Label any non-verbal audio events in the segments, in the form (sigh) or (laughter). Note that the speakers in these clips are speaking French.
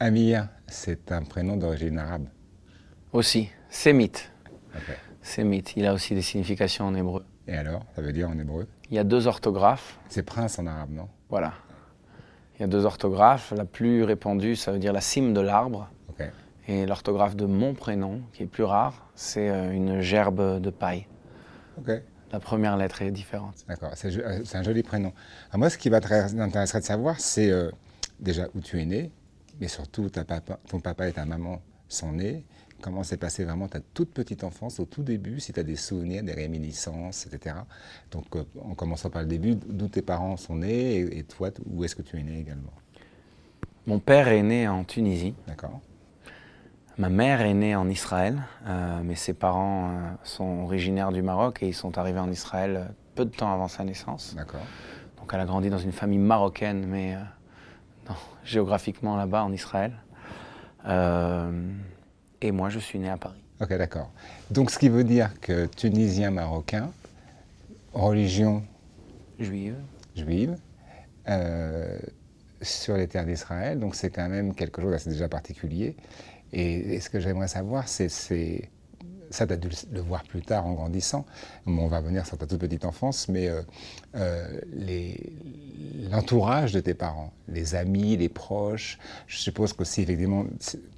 Amir, c'est un prénom d'origine arabe. Aussi, sémite. Ok. Sémite, il a aussi des significations en hébreu. Et alors, ça veut dire en hébreu? Il y a deux orthographes, C'est prince en arabe, non? Voilà. Il y a deux orthographes. La plus répandue, ça veut dire la cime de l'arbre. Et l'orthographe de mon prénom, qui est plus rare, c'est euh, une gerbe de paille. La première lettre est différente. D'accord, c'est euh, c'est un joli prénom. Alors moi, ce qui m'intéresserait de savoir, c'est euh, déjà où tu es né, mais surtout ta papa, ton papa et ta maman sont nés. Comment s'est passée vraiment ta toute petite enfance au tout début, si tu as des souvenirs, des réminiscences, etc. Donc, euh, en commençant par le début, d'où tes parents sont nés et, et toi, où est-ce que tu es né également? Mon père est né en Tunisie. D'accord Ma mère est née en Israël, euh, mais ses parents euh, sont originaires du Maroc et ils sont arrivés en Israël euh, peu de temps avant sa naissance. D'accord. Donc elle a grandi dans une famille marocaine, mais non, (laughs) géographiquement là-bas en Israël. Euh, et moi, je suis né à Paris. Ok, d'accord. Donc, ce qui veut dire que Tunisien marocain, religion Juive. juive, euh, sur les terres d'Israël. Donc, c'est quand même quelque chose d'assez déjà particulier. Et, et ce que j'aimerais savoir, c'est. Ça, tu as dû le- voir plus tard en grandissant. Bon, on va revenir sur ta toute petite enfance, mais euh, euh, l'entourage de tes parents, les amis, les proches. Je suppose qu'aussi, effectivement,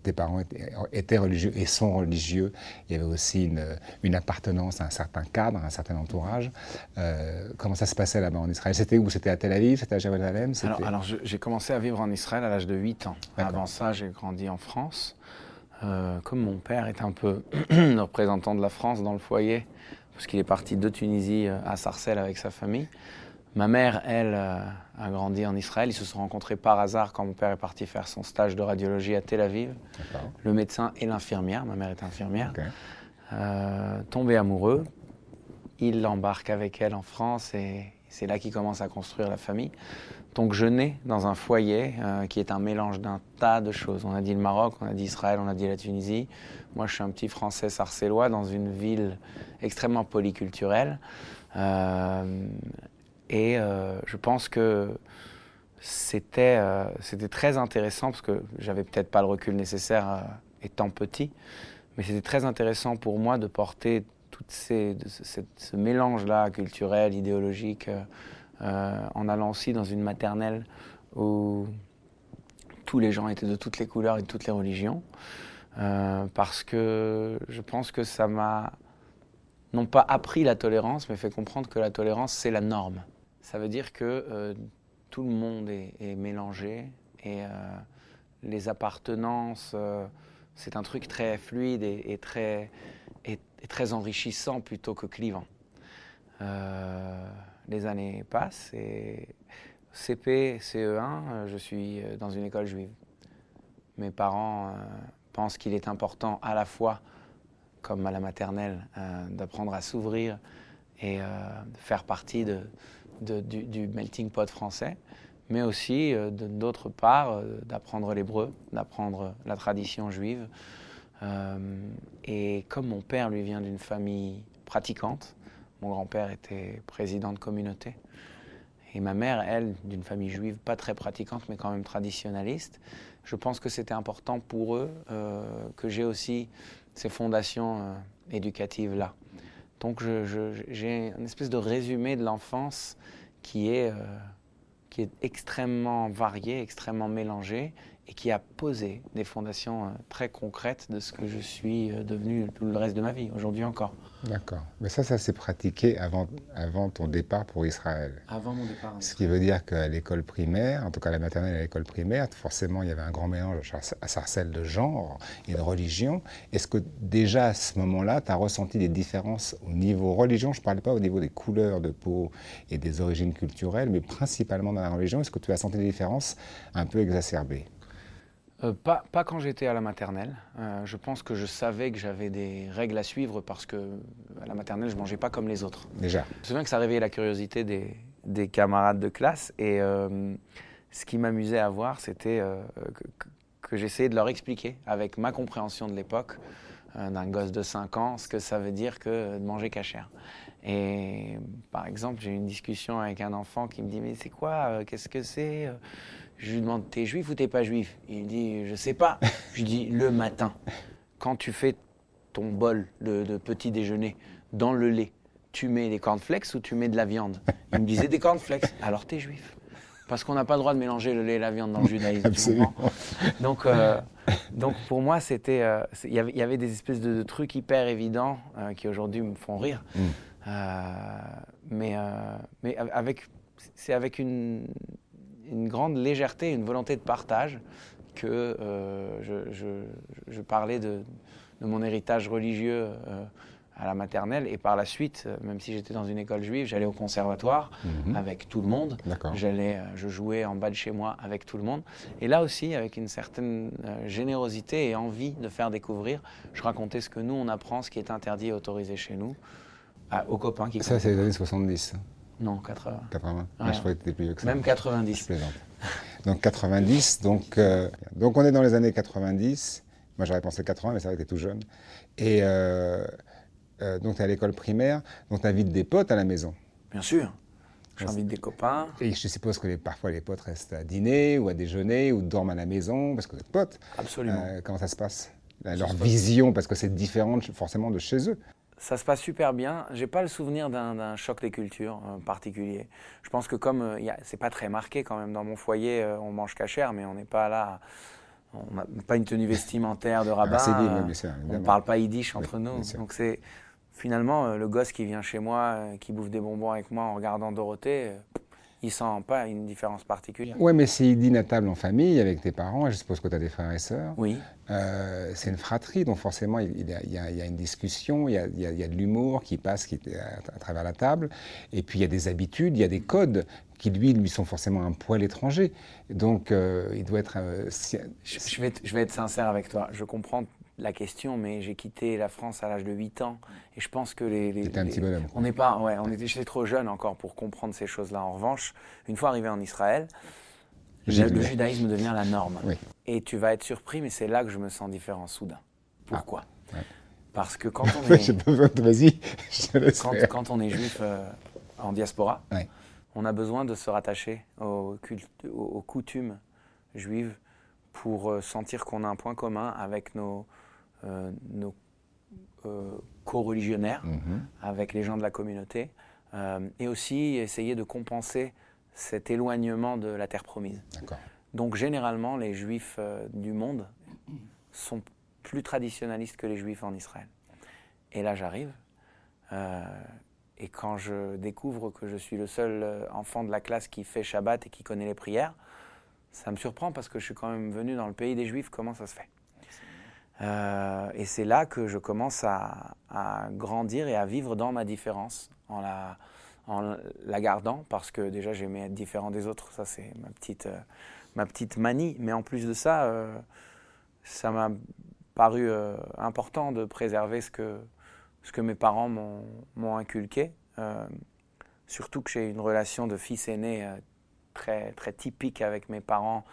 tes parents étaient, étaient religieux et sont religieux. Il y avait aussi une, une appartenance à un certain cadre, à un certain entourage. Euh, comment ça se passait là-bas en Israël? C'était où? C'était à Tel Aviv? C'était à Jérusalem? Alors, alors, j'ai commencé à vivre en Israël à l'âge de 8 ans. Avant ça, j'ai grandi en France. Euh, comme mon père est un peu le (clears throat) représentant de la France dans le foyer, parce qu'il est parti de Tunisie euh, à Sarcelles avec sa famille. Ma mère, elle, euh, a grandi en Israël. Ils se sont rencontrés par hasard quand mon père est parti faire son stage de radiologie à Tel Aviv. Le médecin et l'infirmière, ma mère est infirmière, Ok. euh, tombés amoureux. Il l'embarque avec elle en France et c'est là qu'il commence à construire la famille. Donc je nais dans un foyer euh, qui est un mélange d'un tas de choses. On a dit le Maroc, on a dit Israël, on a dit la Tunisie. Moi je suis un petit Français sarcellois dans une ville extrêmement polyculturelle. Euh, et euh, je pense que c'était très intéressant parce que j'avais peut-être pas le recul nécessaire étant petit, mais c'était très intéressant pour moi de porter de ce, mélange-là culturel, idéologique, euh, euh, en allant aussi dans une maternelle où tous les gens étaient de toutes les couleurs et de toutes les religions, euh, parce que je pense que ça m'a non pas appris la tolérance, mais fait comprendre que la tolérance, c'est la norme. Ça veut dire que tout le monde est, mélangé et les appartenances, c'est un truc très fluide et très, et très enrichissant plutôt que clivant. Euh, les années passent et CP, CE1, euh, je suis euh, dans une école juive. Mes parents pensent qu'il est important à la fois, comme à la maternelle, d'apprendre à s'ouvrir et faire partie du, melting pot français, mais aussi, d'autre part, d'apprendre l'hébreu, d'apprendre la tradition juive. Euh, et comme mon père, lui, vient d'une famille pratiquante, mon grand-père était président de communauté, et ma mère, elle, d'une famille juive pas très pratiquante, mais quand même traditionnaliste, je pense que c'était important pour eux euh, que j'ai aussi ces fondations euh, éducatives-là. Donc j'ai une espèce de résumé de l'enfance qui est, qui est extrêmement varié, extrêmement mélangé et qui a posé des fondations euh, très concrètes de ce que je suis euh, devenu tout le reste de ma vie, aujourd'hui encore. D'accord. Mais ça, ça s'est pratiqué avant, avant ton départ pour Israël. Avant mon départ. Ce qui veut dire qu'à l'école primaire, en tout cas à la maternelle et à l'école primaire, forcément il y avait un grand mélange à Sarcelles de genre et de religion. Est-ce que déjà à ce moment-là, tu as ressenti des différences au niveau religion? Je ne parle pas au niveau des couleurs de peau et des origines culturelles, mais principalement dans la religion. Est-ce que tu as senti des différences un peu exacerbées? Euh, pas, pas quand j'étais à la maternelle. Euh, je pense que je savais que j'avais des règles à suivre parce que à la maternelle, je mangeais pas comme les autres. Déjà Je me souviens que ça réveillait la curiosité des, des camarades de classe et euh, ce qui m'amusait à voir, c'était euh, que, j'essayais de leur expliquer avec ma compréhension de l'époque euh, d'un gosse de 5 ans ce que ça veut dire que de manger cachère. Et par exemple, j'ai eu une discussion avec un enfant qui me dit mais c'est quoi euh, Qu'est-ce que c'est euh Je lui demande, t'es juif ou t'es pas juif? Il me dit, je sais pas. je lui dis, le matin, quand tu fais ton bol de, petit déjeuner dans le lait, tu mets des cornflakes ou tu mets de la viande? Il me disait des cornflakes. Alors t'es juif. Parce qu'on n'a pas le droit de mélanger le lait et la viande dans le judaïsme. Absolument. Donc, euh, donc pour moi, c'était, euh, il y avait des espèces de, trucs hyper évidents euh, qui aujourd'hui me font rire. Mm. mais, mais avec, c'est avec une, une grande légèreté, une volonté de partage que je, je, je, parlais de, de, mon héritage religieux à la maternelle et par la suite, euh, même si j'étais dans une école juive, j'allais au conservatoire mhm. avec tout le monde. J'allais, euh, je jouais en bas de chez moi avec tout le monde. Et là aussi, avec une certaine euh, générosité et envie de faire découvrir, je racontais ce que nous on apprend, ce qui est interdit et autorisé chez nous, aux copains qui. Ça, c'est les années 70. Non, 80. 80. je croyais que plus vieux que ça. Même 90. donc 90, donc, donc on est dans les années 90. Moi j'aurais pensé 80, mais c'est vrai que tu tout jeune. Et euh, donc tu es à l'école primaire, donc tu invites des potes à la maison. Bien sûr. J'invite des copains. Et je suppose que parfois les potes restent à dîner ou à déjeuner ou dorment à la maison parce que vous êtes potes. Absolument. Euh, comment ça se passe? Leur vision, parce que c'est différent forcément de chez eux. Ça se passe super bien. J'ai pas le souvenir d'un choc des cultures euh, particulier. Je pense que comme c'est pas très marqué quand même dans mon foyer, on mange cachère, mais on n'est pas là on n'a pas une tenue vestimentaire de rabbin. Ah, on ne parle pas yiddish entre nous. Donc c'est finalement, euh, le gosse qui vient chez moi, euh, qui bouffe des bonbons avec moi en regardant Dorothée, euh, il sent pas une différence particulière. Oui, mais c'est dit table en famille avec tes parents, je suppose que tu as des frères et sœurs. Oui. c'est une fratrie, donc forcément, il, y, a, une discussion, il y a, de l'humour qui passe qui, à, à, travers la table, et puis il y a des habitudes, il y a des codes qui, lui, lui sont forcément un poil étranger. Donc, il doit être... je, vais je vais être sincère avec toi, je comprends la question, mais j'ai quitté la France à l'âge de 8 ans. Et je pense que les. un petit bonhomme. On n'est pas. Ouais, on était, j'étais trop jeune encore pour comprendre ces choses-là. En revanche, une fois arrivé en Israël, le, judaïsme devient la norme. Et tu vas être surpris, mais c'est là que je me sens différent soudain. Pourquoi? Ah, Parce que quand (laughs) on est. Vas-y, quand, quand, on est juif euh, en diaspora, on a besoin de se rattacher aux, aux coutumes juives pour euh, sentir qu'on a un point commun avec nos, nos euh, co-religionnaires, mhm. avec les gens de la communauté, euh, et aussi essayer de compenser cet éloignement de la terre promise. Donc généralement, les juifs du monde sont plus traditionnalistes que les juifs en Israël. Et là, j'arrive. et quand je découvre que je suis le seul enfant de la classe qui fait Shabbat et qui connaît les prières, ça me surprend parce que je suis quand même venu dans le pays des Juifs. Comment ça se fait? Euh, et c'est là que je commence à, grandir et à vivre dans ma différence, en la, gardant, parce que déjà j'aimais être différent des autres, ça c'est ma petite, euh, ma petite manie. Mais en plus de ça, euh, ça m'a paru important de préserver ce que, ce que mes parents m'ont inculqué. surtout que j'ai une relation de fils aîné très, très typique avec mes parents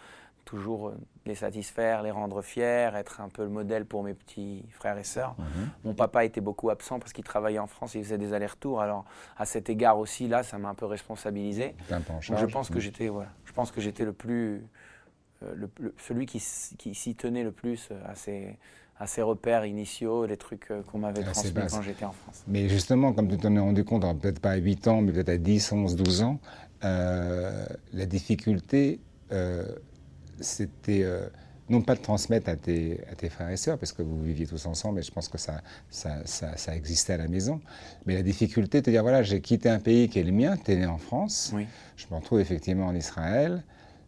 toujours les satisfaire, les rendre fiers, être un peu le modèle pour mes petits frères et sœurs. Mhm. Mon papa était beaucoup absent parce qu'il travaillait en France, il faisait des allers-retours. Alors à cet égard aussi, là, ça m'a un peu responsabilisé. je pense que j'étais, voilà, je pense que j'étais le plus, euh, le, celui qui, qui s'y tenait le plus euh, à ces repères initiaux, les trucs qu'on m'avait transmis quand j'étais en France. Mais justement, comme tu t'en es rendu compte, peut-être pas à 8 ans, mais peut-être à 10, 11, 12 ans, la difficulté c'était euh, non pas de transmettre à tes, à tes, frères et sœurs, parce que vous viviez tous ensemble, et je pense que ça, ça, ça, existait à la maison, mais la difficulté de te dire, voilà, j'ai quitté un pays qui est le mien, tu es né en France, je me retrouve effectivement en Israël,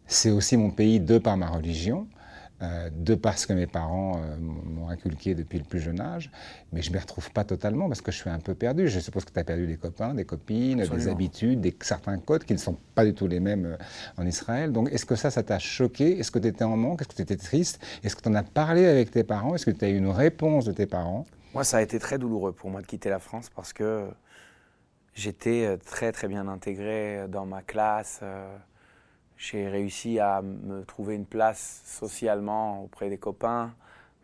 c'est aussi mon pays de par ma religion, euh, de parce que mes parents euh, m'ont inculqué depuis le plus jeune âge, mais je ne m'y retrouve pas totalement parce que je suis un peu perdu. Je suppose que tu as perdu des copains, des copines, des habitudes, des, certains codes qui ne sont pas du tout les mêmes euh, en Israël. Donc est-ce que ça, ça t'a choqué? Est-ce que tu étais en manque? Est-ce que tu étais triste? Est-ce que tu en as parlé avec tes parents? Est-ce que tu as eu une réponse de tes parents? Moi, ça a été très douloureux pour moi de quitter la France parce que j'étais très très bien intégré dans ma classe j'ai réussi à me trouver une place socialement auprès des copains,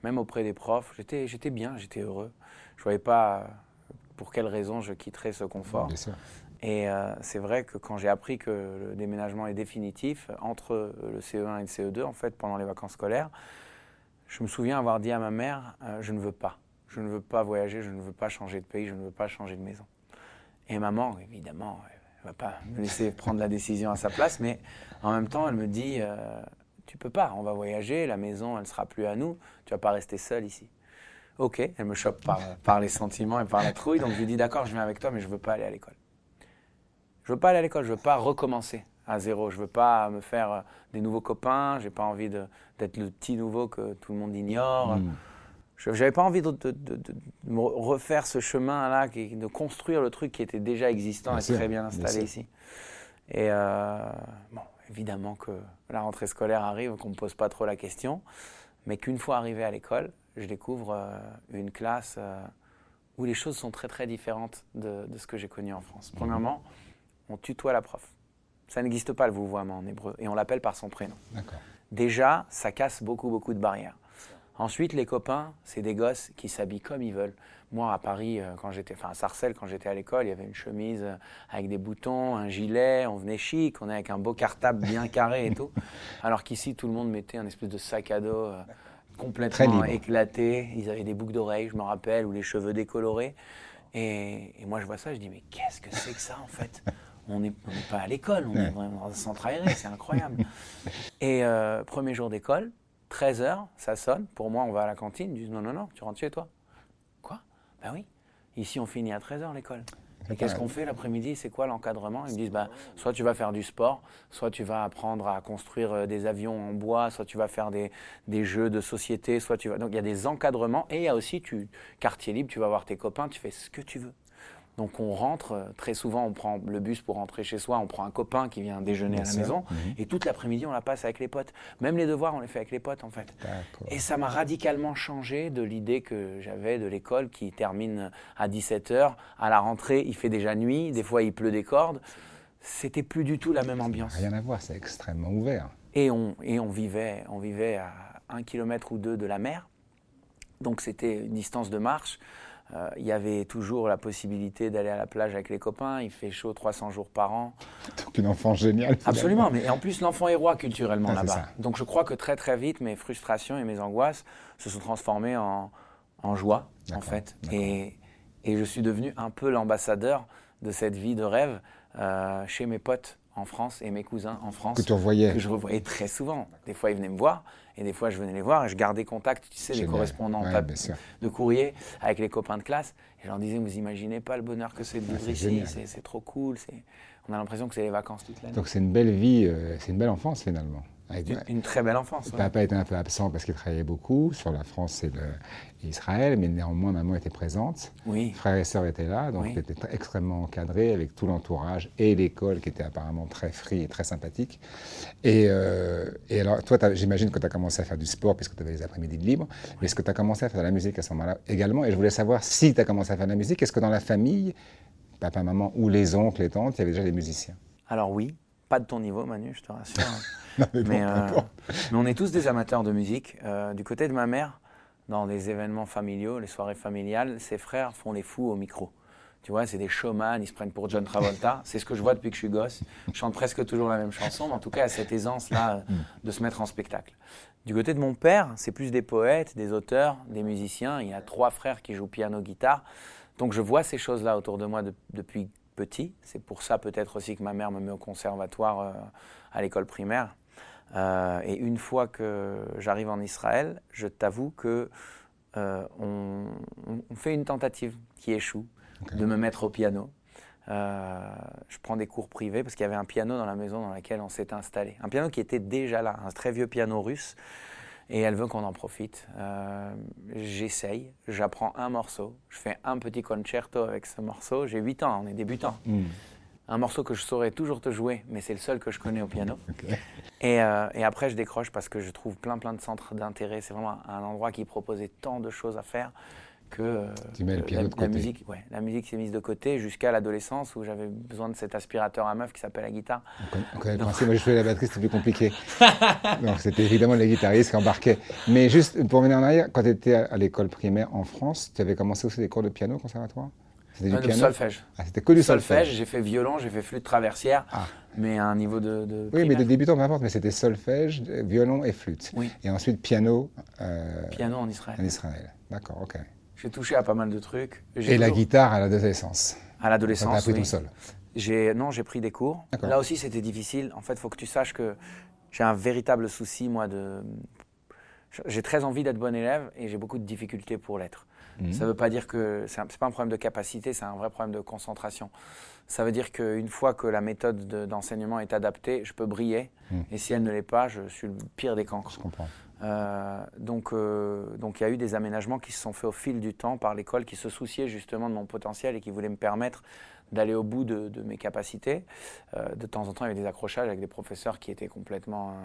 même auprès des profs. J'étais, j'étais bien, j'étais heureux. Je ne voyais pas pour quelle raison je quitterais ce confort. Et euh, c'est vrai que quand j'ai appris que le déménagement est définitif, entre le CE1 et le CE2, en fait, pendant les vacances scolaires, je me souviens avoir dit à ma mère, euh, je ne veux pas. Je ne veux pas voyager, je ne veux pas changer de pays, je ne veux pas changer de maison. Et maman, évidemment, elle ne va pas me laisser prendre la décision à sa place, mais en même temps, elle me dit, euh, tu peux pas, on va voyager, la maison, elle sera plus à nous, tu vas pas rester seule ici. Ok, elle me chope par, (laughs) par les sentiments et par la trouille, donc je lui dis, d'accord, je viens avec toi, mais je veux pas aller à l'école. Je veux pas aller à l'école, je veux pas recommencer à zéro. Je veux pas me faire euh, des nouveaux copains. J'ai pas envie d'être le petit nouveau que tout le monde ignore. Mm. Je n'avais pas envie de, refaire ce chemin-là, de construire le truc qui était déjà existant et très bien installé ici. Et euh, bon, évidemment que la rentrée scolaire arrive, qu'on ne me pose pas trop la question, mais qu'une fois arrivé à l'école, je découvre euh, une classe où les choses sont très très différentes de, ce que j'ai connu en France. Mm. Premièrement, on tutoie la prof. Ça n'existe pas le vouvoiement en hébreu et on l'appelle par son prénom. Déjà, ça casse beaucoup, beaucoup de barrières. Ensuite, les copains, c'est des gosses qui s'habillent comme ils veulent. Moi, à Paris, euh, quand j'étais, enfin à Sarcelles, quand j'étais à l'école, il y avait une chemise euh, avec des boutons, un gilet, on venait chic, on est avec un beau cartable bien carré et tout. (laughs) Alors qu'ici, tout le monde mettait un espèce de sac à dos euh, complètement éclaté. Ils avaient des boucles d'oreilles, je me rappelle, ou les cheveux décolorés. Et, et moi, je vois ça, je dis, mais qu'est-ce que c'est que ça, en fait? On n'est pas à l'école, on est vraiment dans un centre aéré, c'est incroyable. (laughs) Et euh, premier jour d'école, 13h, ça sonne. Pour moi, on va à la cantine. Ils disent non, non, non, tu rentres chez toi. Quoi? Ben oui. Ici, on finit à 13h l'école. Et qu'est-ce qu'on fait l'après-midi? C'est quoi l'encadrement? Ils me disent bah, soit tu vas faire du sport, soit tu vas apprendre à construire euh, des avions en bois, soit tu vas faire des, des jeux de société, soit tu vas. Donc il y a des encadrements et il y a aussi tu, quartier libre, tu vas voir tes copains, tu fais ce que tu veux. Donc on rentre, euh, très souvent on prend le bus pour rentrer chez soi, on prend un copain qui vient déjeuner à la maison, mhm. et toute l'après-midi on la passe avec les potes. Même les devoirs on les fait avec les potes en fait. Et ça m'a radicalement changé de l'idée que j'avais de l'école qui termine à 17h. À la rentrée il fait déjà nuit, des fois il pleut des cordes. C'était plus du tout la même ambiance. Rien à voir, c'est extrêmement ouvert. Et on, et on, vivait, on vivait à un kilomètre ou deux de la mer, donc c'était une distance de marche. Euh, il y avait toujours la possibilité d'aller à la plage avec les copains. Il fait chaud 300 jours par an. Donc une enfant géniale. Absolument, mais en plus l'enfant est roi culturellement ah, là-bas. Donc je crois que très très vite mes frustrations et mes angoisses se sont transformées en, en joie en fait. Et, et, je suis devenu un peu l'ambassadeur de cette vie de rêve euh, chez mes potes en France et mes cousins en France. Que tu revoyais Que je revoyais très souvent. Des fois, ils venaient me voir et des fois, je venais les voir et je gardais contact, tu sais, des correspondants de courrier avec les copains de classe. Et je leur disais, vous imaginez pas le bonheur que c'est de vivre ici, c'est trop cool. On a l'impression que c'est les vacances toute l'année. Donc c'est une belle vie, euh, c'est une belle enfance finalement. Une, très belle enfance. Papa était un peu absent parce qu'il travaillait beaucoup sur la France et, Israël, mais néanmoins maman était présente. Oui. Frères et sœurs étaient là, donc il était extrêmement encadré avec tout l'entourage et l'école qui était apparemment très free et très sympathique. Et, euh, alors, toi, j'imagine que tu as commencé à faire du sport puisque tu avais les après-midi de libre, mais est-ce que tu as commencé à faire de la musique à ce moment-là également? Et je voulais savoir si tu as commencé à faire de la musique, est-ce que dans la famille, papa, maman ou les oncles, les tantes, il y avait déjà des musiciens? Alors oui, pas de ton niveau, Manu, je te rassure. (laughs) Euh, mais, on est tous des amateurs de musique. Euh, du côté de ma mère, dans des événements familiaux, les soirées familiales, ses frères font les fous au micro. Tu vois, c'est des showman, ils se prennent pour John Travolta. (laughs) c'est ce que je vois depuis que je suis gosse. Je chante presque toujours la même chanson, mais en tout cas, à cette aisance-là de se mettre en spectacle. Du côté de mon père, c'est plus des poètes, des auteurs, des musiciens. Il y a trois frères qui jouent piano-guitare. Donc je vois ces choses-là autour de moi depuis petit. C'est pour ça peut-être aussi que ma mère me met au conservatoire euh, à l'école primaire. Euh, et une fois que j'arrive en Israël, je t'avoue que euh, on, fait une tentative qui échoue de me mettre au piano. je prends des cours privés parce qu'il y avait un piano dans la maison dans laquelle on s'était installé. Un piano qui était déjà là, un très vieux piano russe et elle veut qu'on en profite. Euh, j'essaye, j'apprends un morceau, je fais un petit concerto avec ce morceau. J'ai 8 ans, on est débutant. Hmm. Un morceau que je saurais toujours te jouer, mais c'est le seul que je connais au piano. (laughs) Et, euh, et, après, je décroche parce que je trouve plein plein de centres d'intérêt. C'est vraiment un endroit qui proposait tant de choses à faire que tu mets le piano la, de côté. musique, ouais, la musique s'est mise de côté jusqu'à l'adolescence où j'avais besoin de cet aspirateur à meuf qui s'appelle la guitare. On connaît le principe, moi je faisais la batterie, c'était plus compliqué. (laughs) Donc c'était évidemment les guitaristes qui embarquaient. Mais juste pour venir en arrière, quand tu étais à l'école primaire en France, tu avais commencé aussi des cours de piano au conservatoire? C'était du Euh, solfège. Ah, c'était que du solfège. J'ai fait violon, j'ai fait flûte traversière, Ah. mais à un niveau de. de Oui, mais de débutant, peu importe, mais c'était solfège, euh, violon et flûte. Oui. Et ensuite piano euh, Piano en Israël. en Israël. D'accord, ok. J'ai touché à pas mal de trucs. Et la guitare à l'adolescence. À l'adolescence. appris oui. tout seul. J'ai non, j'ai pris des cours. Là aussi, c'était difficile. En fait, il faut que tu saches que j'ai un véritable souci, moi, de. J'ai très envie d'être bon élève et j'ai beaucoup de difficultés pour l'être. Mhm. Ça ne veut pas dire que c'est un- c'est pas un problème de capacité, c'est un vrai problème de concentration. Ça veut dire qu'une fois que la méthode de- d'enseignement est adaptée, je peux briller. Mhm. Et si elle ne l'est pas, je suis le pire des cancres. Je comprends. Euh, donc, euh, donc il y a eu des aménagements qui se sont faits au fil du temps par l'école, qui se souciait justement de mon potentiel et qui voulaient me permettre d'aller au bout de, de mes capacités. Euh, de temps en temps, il y avait des accrochages avec des professeurs qui étaient complètement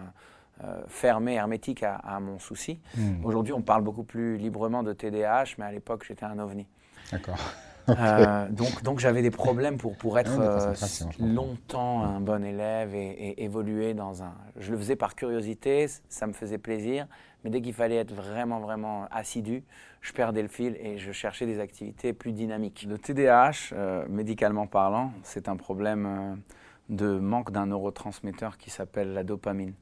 fermés, hermétiques à, à mon souci. Mhm. Aujourd'hui, on parle beaucoup plus librement de TDAH, mais à l'époque, j'étais un ovni. D'accord. (laughs) Euh, donc, donc j'avais des problèmes pour, pour être euh, longtemps un bon élève et, et évoluer dans un. Je le faisais par curiosité, ça me faisait plaisir, mais dès qu'il fallait être vraiment, vraiment assidu, je perdais le fil et je cherchais des activités plus dynamiques. Le TDAH, euh, médicalement parlant, c'est un problème euh, de manque d'un neurotransmetteur qui s'appelle la dopamine.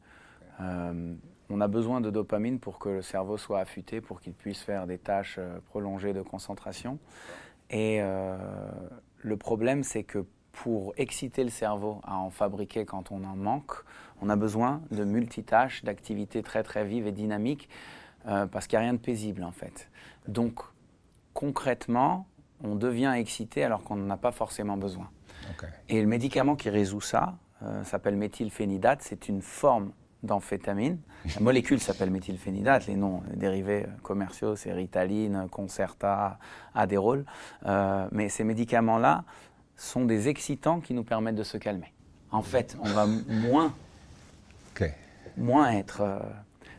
Euh, on a besoin de dopamine pour que le cerveau soit affûté, pour qu'il puisse faire des tâches prolongées de concentration. Et euh, le problème, c'est que pour exciter le cerveau à en fabriquer quand on en manque, on a besoin de multitâches, d'activités très très vives et dynamiques, euh, parce qu'il n'y a rien de paisible en fait. Donc concrètement, on devient excité alors qu'on n'en a pas forcément besoin. Et le médicament qui résout ça euh, s'appelle méthylphénidate. C'est une forme d'amphétamine. La molécule s'appelle méthylphénidate. Les noms les dérivés commerciaux, c'est Ritaline, Concerta, Adderall. Euh, mais ces médicaments-là sont des excitants qui nous permettent de se calmer. En fait, on va moins, moins être. euh,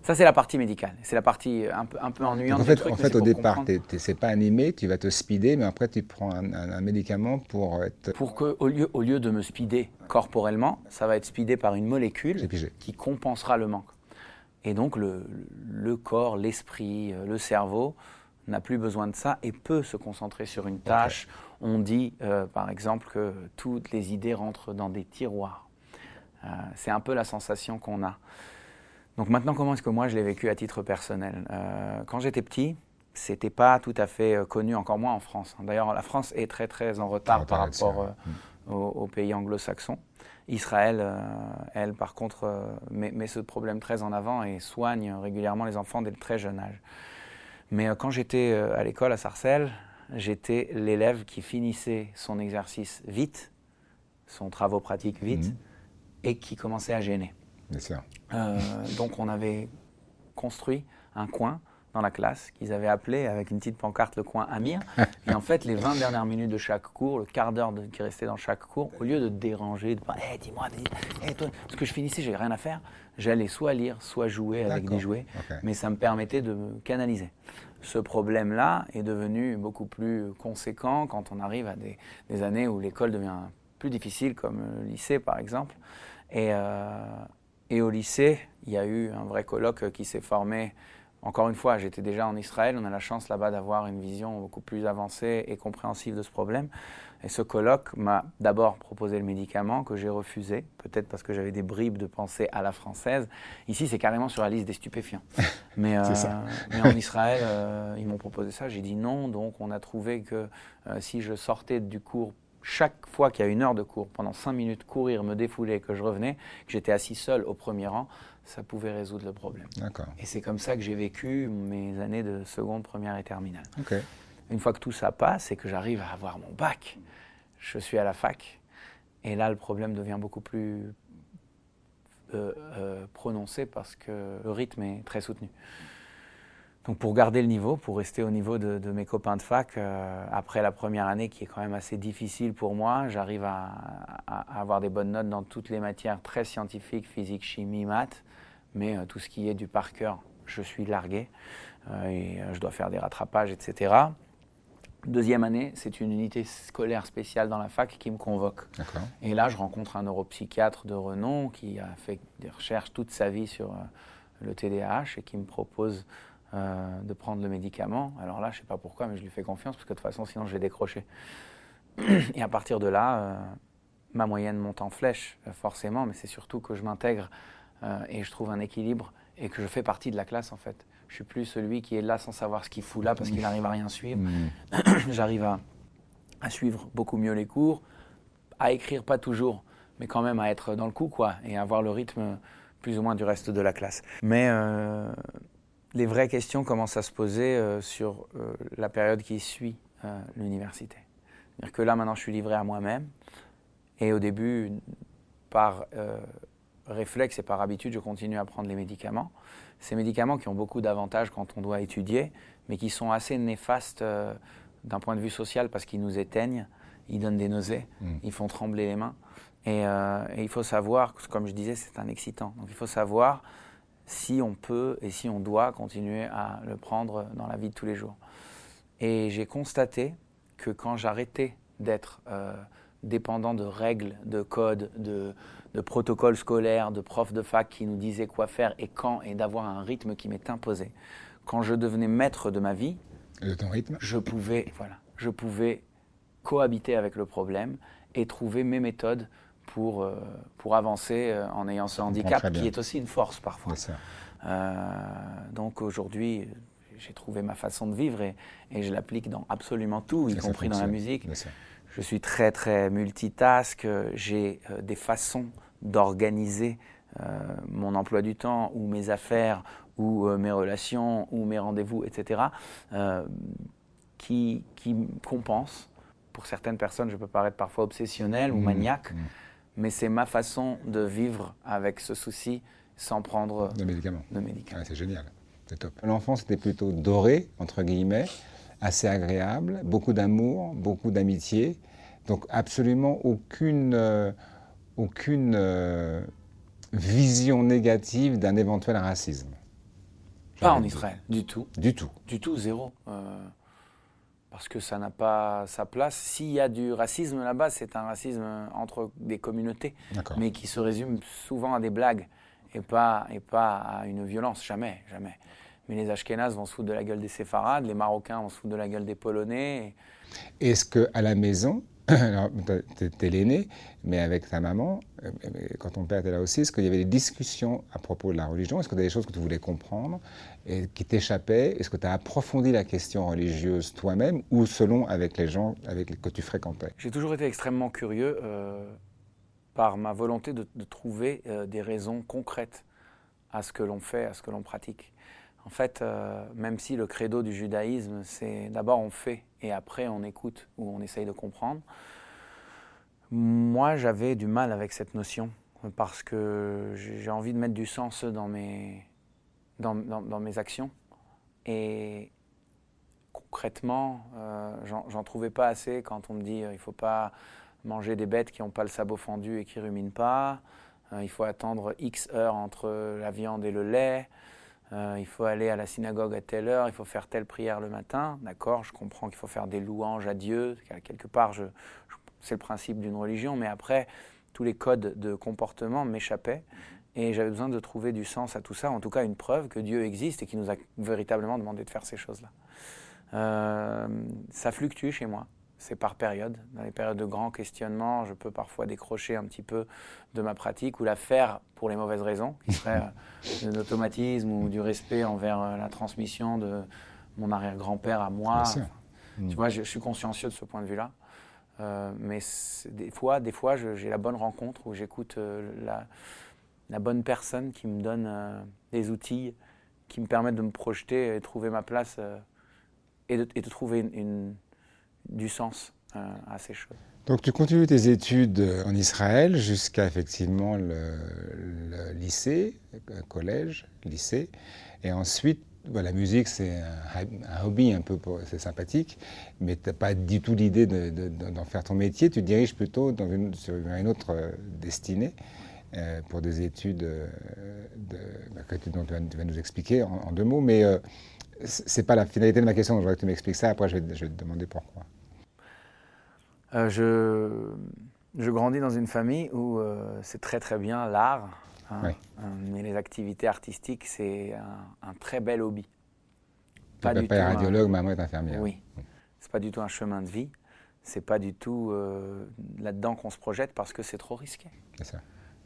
Ça, c'est la partie médicale. C'est la partie un peu, un peu ennuyante. Donc, en fait, truc, en fait au départ, t'es- c'est pas animé, tu vas te speeder, mais après tu prends un, un- un médicament pour être. Pour que, au lieu, au lieu de me speeder corporellement, ça va être speedé par une molécule qui compensera le manque. Et donc le, le corps, l'esprit, euh, le cerveau n'a plus besoin de ça et peut se concentrer sur une tâche. On dit euh, par exemple que toutes les idées rentrent dans des tiroirs. Euh, c'est un peu la sensation qu'on a. Donc maintenant, comment est-ce que moi je l'ai vécu à titre personnel? Euh, Quand j'étais petit, c'était pas tout à fait euh, connu, encore moins en France. hein. D'ailleurs, la France est très très en retard En par retard rapport euh, aux, aux pays anglo-saxons. Israël, elle, par contre, met, met ce problème très en avant et soigne régulièrement les enfants dès le très jeune âge. Mais quand j'étais à l'école à Sarcelles, j'étais l'élève qui finissait son exercice vite, son travaux pratique vite, Mhm. et qui commençait à gêner. Bien sûr. Euh, donc on avait construit un coin dans la classe qu'ils avaient appelé avec une petite pancarte le coin Amir. Et en fait, les 20 dernières minutes de chaque cours, le quart d'heure qui restait dans chaque cours, au lieu de déranger, de parler, hey, dis-moi, dis, hey, toi, parce que je finissais, j'avais rien à faire, j'allais soit lire, soit jouer avec des jouets, mais ça me permettait de me canaliser. Ce problème-là est devenu beaucoup plus conséquent quand on arrive à des, des années où l'école devient plus difficile, comme le lycée par exemple. Et, euh, et au lycée, il y a eu un vrai colloque qui s'est formé. Encore une fois, j'étais déjà en Israël, on a la chance là-bas d'avoir une vision beaucoup plus avancée et compréhensive de ce problème. Et ce colloque m'a d'abord proposé le médicament que j'ai refusé, peut-être parce que j'avais des bribes de pensée à la française. Ici, c'est carrément sur la liste des stupéfiants. (laughs) Mais, euh, mais en Israël, euh, ils m'ont proposé ça, j'ai dit non. Donc on a trouvé que euh, si je sortais du cours chaque fois qu'il y a une heure de cours, pendant cinq minutes, courir, me défouler, que je revenais, que j'étais assis seul au premier rang, ça pouvait résoudre le problème. D'accord. Et c'est comme ça que j'ai vécu mes années de seconde, première et terminale. Une fois que tout ça passe et que j'arrive à avoir mon bac, je suis à la fac. Et là, le problème devient beaucoup plus euh, euh, prononcé parce que le rythme est très soutenu. Donc pour garder le niveau, pour rester au niveau de, de mes copains de fac, euh, après la première année qui est quand même assez difficile pour moi, j'arrive à, à- à avoir des bonnes notes dans toutes les matières très scientifiques, physique, chimie, maths, mais euh, tout ce qui est du par cœur, je suis largué euh, et je dois faire des rattrapages, etc. Deuxième année, c'est une unité scolaire spéciale dans la fac qui me convoque. Et là, je rencontre un neuropsychiatre de renom qui a fait des recherches toute sa vie sur le TDAH et qui me propose euh, de prendre le médicament. Alors là, je ne sais pas pourquoi, mais je lui fais confiance parce que de toute façon, sinon, je vais décrocher. (clears throat) Et à partir de là, ma moyenne monte en flèche, forcément, mais c'est surtout que je m'intègre et je trouve un équilibre et que je fais partie de la classe en fait. Je suis plus celui qui est là sans savoir ce qu'il fout là parce qu'il n'arrive à rien suivre. Mmh. (clears throat) J'arrive à, à, suivre beaucoup mieux les cours, à écrire pas toujours, mais quand même à être dans le coup quoi et à avoir le rythme plus ou moins du reste de la classe. Mais euh, les vraies questions commencent à se poser euh, sur euh, la période qui suit l'université. C'est-à-dire que là maintenant je suis livré à moi-même et au début par réflexe et par habitude, je continue à prendre les médicaments. Ces médicaments qui ont beaucoup d'avantages quand on doit étudier, mais qui sont assez néfastes euh, d'un point de vue social parce qu'ils nous éteignent, ils donnent des nausées, mm. ils font trembler les mains. Euh, et, il faut savoir, comme je disais, c'est un excitant. Donc il faut savoir si on peut et si on doit continuer à le prendre dans la vie de tous les jours. Et j'ai constaté que quand j'arrêtais d'être euh, dépendant de règles, de codes, de, de protocoles scolaires, de profs de fac qui nous disaient quoi faire et quand, et d'avoir un rythme qui m'est imposé. Quand je devenais maître de ma vie, de ton rythme, je pouvais, voilà, je pouvais cohabiter avec le problème et trouver mes méthodes pour, euh, pour avancer euh, en ayant ce handicap qui est aussi une force parfois. Euh, donc aujourd'hui, j'ai trouvé ma façon de vivre et, et je l'applique dans absolument tout, y compris dans la musique. Je suis très très multitask, j'ai euh, des façons d'organiser euh, mon emploi du temps ou mes affaires ou euh, mes relations ou mes rendez-vous, etc., qui, qui compensent. Pour certaines personnes, je peux paraître parfois obsessionnel ou mmh, maniaque, mmh. Mais c'est ma façon de vivre avec ce souci sans prendre de médicaments. De médicaments. Ah, c'est génial, c'est top. L'enfance était plutôt doré, entre guillemets, assez agréable, beaucoup d'amour, beaucoup d'amitié. Donc absolument aucune, euh, aucune euh, vision négative d'un éventuel racisme. Pas en Israël, du tout. Du tout. Du tout, zéro. Euh, parce que ça n'a pas sa place. S'il y a du racisme là-bas, c'est un racisme entre des communautés, mais qui se résume souvent à des blagues et pas, et pas à une violence, jamais, jamais. Mais les Ashkénazes vont se foutre de la gueule des Séfarades, les Marocains vont se foutre de la gueule des Polonais. Est-ce qu'à la maison, (laughs) alors, t'es l'aîné, mais avec ta maman, euh, quand ton père était là aussi, est-ce qu'il y avait des discussions à propos de la religion? Est-ce que tu des choses que tu voulais comprendre et qui t'échappaient? Est-ce que tu as approfondi la question religieuse toi-même ou selon avec les gens avec les, que tu fréquentais? J'ai toujours été extrêmement curieux euh, par ma volonté de, trouver euh, des raisons concrètes à ce que l'on fait, à ce que l'on pratique. En fait, même si le credo du judaïsme, c'est d'abord on fait et après on écoute ou on essaye de comprendre. Moi, j'avais du mal avec cette notion parce que j'ai envie de mettre du sens dans mes, dans, dans, mes actions. Et concrètement, euh, j'en trouvais pas assez quand on me dit euh, il faut pas manger des bêtes qui n'ont pas le sabot fendu et qui ruminent pas. Euh, il faut attendre X heures entre la viande et le lait. Euh, il faut aller à la synagogue à telle heure, il faut faire telle prière le matin, d'accord, je comprends qu'il faut faire des louanges à Dieu, quelque part, c'est le principe d'une religion, mais après, tous les codes de comportement m'échappaient, et j'avais besoin de trouver du sens à tout ça, en tout cas une preuve que Dieu existe et qu'il nous a véritablement demandé de faire ces choses-là. Euh, ça fluctue chez moi c'est par période. Dans les périodes de grands questionnements, je peux parfois décrocher un petit peu de ma pratique ou la faire pour les mauvaises raisons, qui seraient euh, de l'automatisme ou du respect envers euh, la transmission de mon arrière-grand-père à moi. Tu vois, je, suis consciencieux de ce point de vue-là. Euh, mais des fois, des fois j'ai la bonne rencontre où j'écoute la, la, bonne personne qui me donne des outils qui me permettent de me projeter et trouver ma place et, de, et, de, trouver une du sens euh, à ces choses. Donc tu continues tes études en Israël jusqu'à effectivement le, lycée, euh, collège, lycée, et ensuite bah, la musique c'est un, hobby un peu, c'est sympathique, mais tu n'as pas du tout l'idée d'en faire ton métier, tu diriges plutôt dans une, sur une autre euh, destinée. pour des études bah, que tu, dont tu vas, nous expliquer en, deux mots, mais ce c'est pas la finalité de ma question, donc je voudrais que tu m'expliques ça, après je vais te demander pourquoi. Euh, je, je, grandis dans une famille où euh, c'est très très bien l'art, hein, euh, mais les activités artistiques, c'est un, très bel hobby. Pas Ton papa est radiologue, maman est infirmière. Oui, c'est pas du tout un chemin de vie. c'est pas du tout euh, là-dedans qu'on se projette parce que c'est trop risqué. Ça.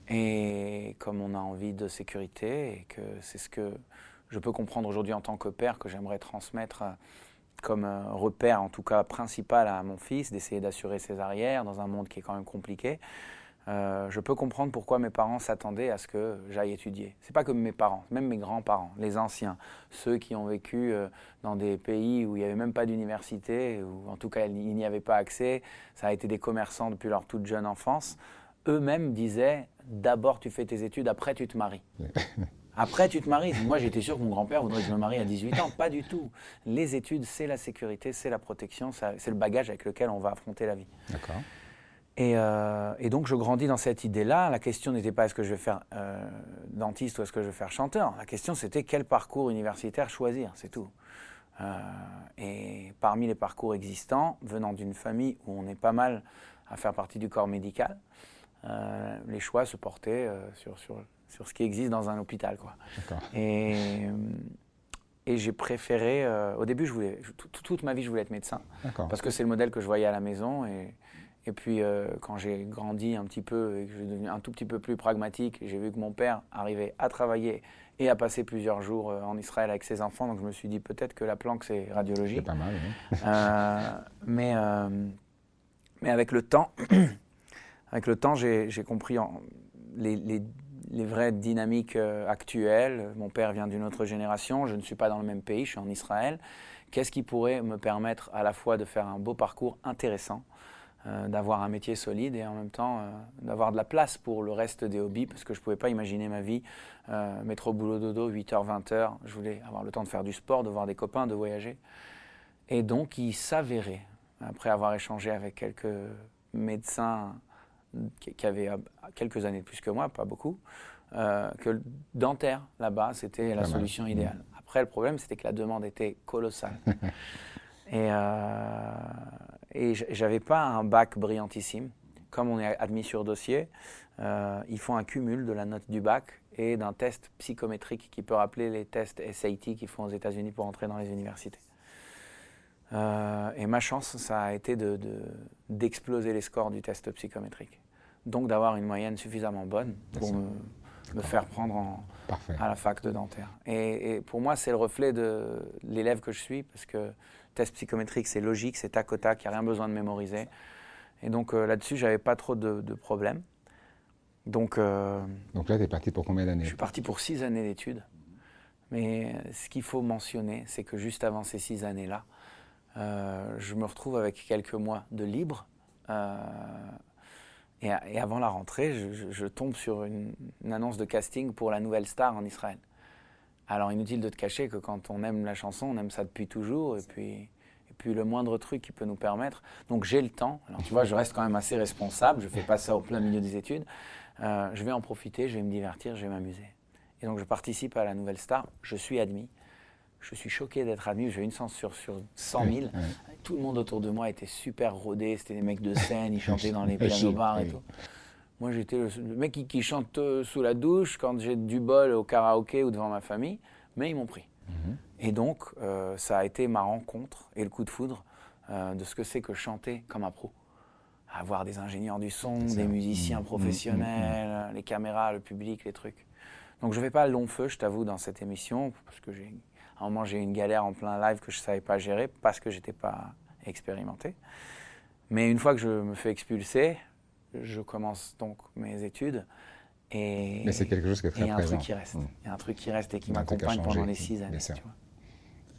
Et comme on a envie de sécurité et que c'est ce que je peux comprendre aujourd'hui en tant que père que j'aimerais transmettre comme repère, en tout cas principal à mon fils, d'essayer d'assurer ses arrières dans un monde qui est quand même compliqué. Euh, je peux comprendre pourquoi mes parents s'attendaient à ce que j'aille étudier. C'est pas comme mes parents, même mes grands-parents, les anciens, ceux qui ont vécu euh, dans des pays où il n'y avait même pas d'université, ou en tout cas il n'y avait pas accès, ça a été des commerçants depuis leur toute jeune enfance, eux-mêmes disaient d'abord tu fais tes études, après tu te maries. (laughs) Après, tu te maries. Moi, j'étais sûr que mon grand-père voudrait que je me marie à 18 ans. Pas du tout. Les études, c'est la sécurité, c'est la protection, c'est le bagage avec lequel on va affronter la vie. D'accord. Euh, et, donc je grandis dans cette idée-là. La question n'était pas est-ce que je vais faire euh, dentiste ou est-ce que je vais faire chanteur. La question c'était quel parcours universitaire choisir, c'est tout. Euh, et parmi les parcours existants, venant d'une famille où on est pas mal à faire partie du corps médical, les choix se portaient sur, sur, sur, ce qui existe dans un hôpital. Quoi. Et, et j'ai préféré, au début, je voulais, toute ma vie, je voulais être médecin. Parce que c'est le modèle que je voyais à la maison. Et, et puis, euh, quand j'ai grandi un petit peu et que je suis devenu un tout petit peu plus pragmatique, j'ai vu que mon père arrivait à travailler et à passer plusieurs jours euh, en Israël avec ses enfants. Donc, je me suis dit peut-être que la planque, c'est radiologie. C'est pas mal, oui. euh, mais, euh, mais avec le temps, (clears throat) avec le temps, j'ai compris en, les, les, les, vraies dynamiques actuelles. Mon père vient d'une autre génération. Je ne suis pas dans le même pays. Je suis en Israël. Qu'est-ce qui pourrait me permettre à la fois de faire un beau parcours intéressant euh, d'avoir un métier solide et en même temps euh, d'avoir de la place pour le reste des hobbies? Parce que je ne pouvais pas imaginer ma vie euh, métro boulot dodo 8h 20h je voulais avoir le temps de faire du sport de voir des copains de voyager et donc il s'avérait après avoir échangé avec quelques médecins qui, avaient quelques années de plus que moi pas beaucoup que le dentaire là-bas c'était la solution idéale après le problème c'était que la demande était colossale (laughs) et et j'avais pas un bac brillantissime. Comme on est admis sur dossier, euh, ils font un cumul de la note du bac et d'un test psychométrique qui peut rappeler les tests SAT qu'ils font aux États-Unis pour entrer dans les universités. Euh, et ma chance, ça a été d'exploser de, les scores du test psychométrique. Donc d'avoir une moyenne suffisamment bonne pour me, faire prendre en, à la fac de dentaire. Et, et pour moi, c'est le reflet de l'élève que je suis, parce que test psychométrique, c'est logique, c'est tac au tac, il n'y a rien besoin de mémoriser. Et donc euh, là-dessus, j'avais pas trop de, problèmes. Donc, euh, donc là, tu es parti pour combien d'années? Je suis parti pour six années d'études. Mais ce qu'il faut mentionner, c'est que juste avant ces six années-là, euh, je me retrouve avec quelques mois de libre. Et, avant la rentrée, je, tombe sur une, annonce de casting pour la nouvelle star en Israël. Alors inutile de te cacher que quand on aime la chanson, on aime ça depuis toujours. Et puis, et puis le moindre truc qui peut nous permettre. Donc j'ai le temps. Tu vois, je reste quand même assez responsable. Je fais pas ça au plein milieu des études. Euh, je vais en profiter, je vais me divertir, je vais m'amuser. Et donc je participe à la Nouvelle Star. Je suis admis. Je suis choqué d'être admis. J'ai une chance sur, sur 100 000. Tout le monde autour de moi était super rodé. C'était des mecs de (laughs) scène. Ils chantaient dans les piano bars et tout. Moi, j'étais le, mec qui, chante euh, sous la douche quand j'ai du bol au karaoké ou devant ma famille, mais ils m'ont pris. Mhm. Et donc, euh, ça a été ma rencontre et le coup de foudre euh, de ce que c'est que chanter comme un pro. Avoir des ingénieurs du son, des musiciens mhm. professionnels, mhm. les caméras, le public, les trucs. Donc, je ne vais pas long feu, je t'avoue, dans cette émission, parce que j'ai, à un moment, j'ai eu une galère en plein live que je ne savais pas gérer parce que j'étais pas expérimenté. Mais une fois que je me fais expulser, je commence donc mes études. Et, Mais c'est quelque chose qui est très présent. Il y a un truc qui reste. Mm. Il y a un truc qui reste et qui m'accompagne pendant les six années.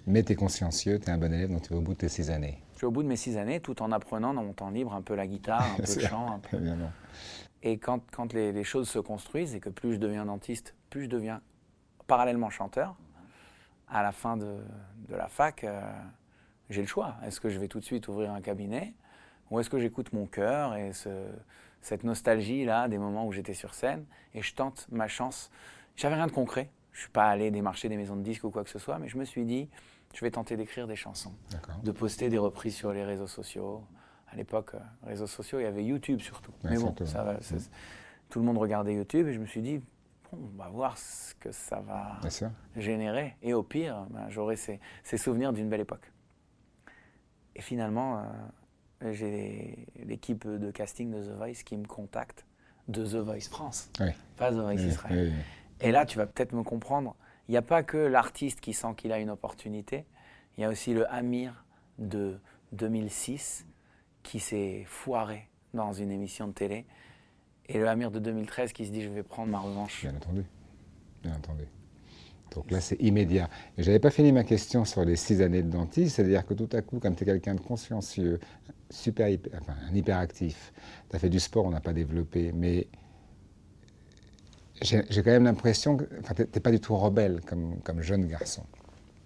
Mais tu es consciencieux, tu es un bon élève, donc tu es au bout de tes six années. Je suis au bout de mes six années, tout en apprenant dans mon temps libre un peu la guitare, un (laughs) peu le chant. Un peu. Et quand, quand les, les, choses se construisent et que plus je deviens dentiste, plus je deviens parallèlement chanteur, à la fin de, de la fac, euh, j'ai le choix. Est-ce que je vais tout de suite ouvrir un cabinet ou est-ce que j'écoute mon cœur et ce, cette nostalgie-là des moments où j'étais sur scène et je tente ma chance J'avais rien de concret. Je ne suis pas allé démarcher des maisons de disques ou quoi que ce soit, mais je me suis dit, je vais tenter d'écrire des chansons, de poster des reprises sur les réseaux sociaux. À l'époque, euh, réseaux sociaux, il y avait YouTube surtout. mais bon, ça va, tout le monde regardait YouTube et je me suis dit, on va voir ce que ça va générer. Et au pire, ben, j'aurai ces, ces, souvenirs d'une belle époque. Et finalement, euh, j'ai l'équipe de casting de The Voice qui me contacte de The Voice France, pas The Voice Israël. Et là, tu vas peut-être me comprendre. Il n'y a pas que l'artiste qui sent qu'il a une opportunité. Il y a aussi le Amir de 2006 qui s'est foiré dans une émission de télé. Et le Amir de 2013 qui se dit je vais prendre ma revanche. Bien entendu. Bien entendu. Donc là, c'est immédiat. Et j'avais pas fini ma question sur les six années de dentiste, c'est-à-dire que tout à coup, comme tu es quelqu'un de consciencieux, super, enfin, un hyperactif, tu as fait du sport, on n'a pas développé, mais j'ai quand même l'impression que tu n'es pas du tout rebelle comme jeune garçon.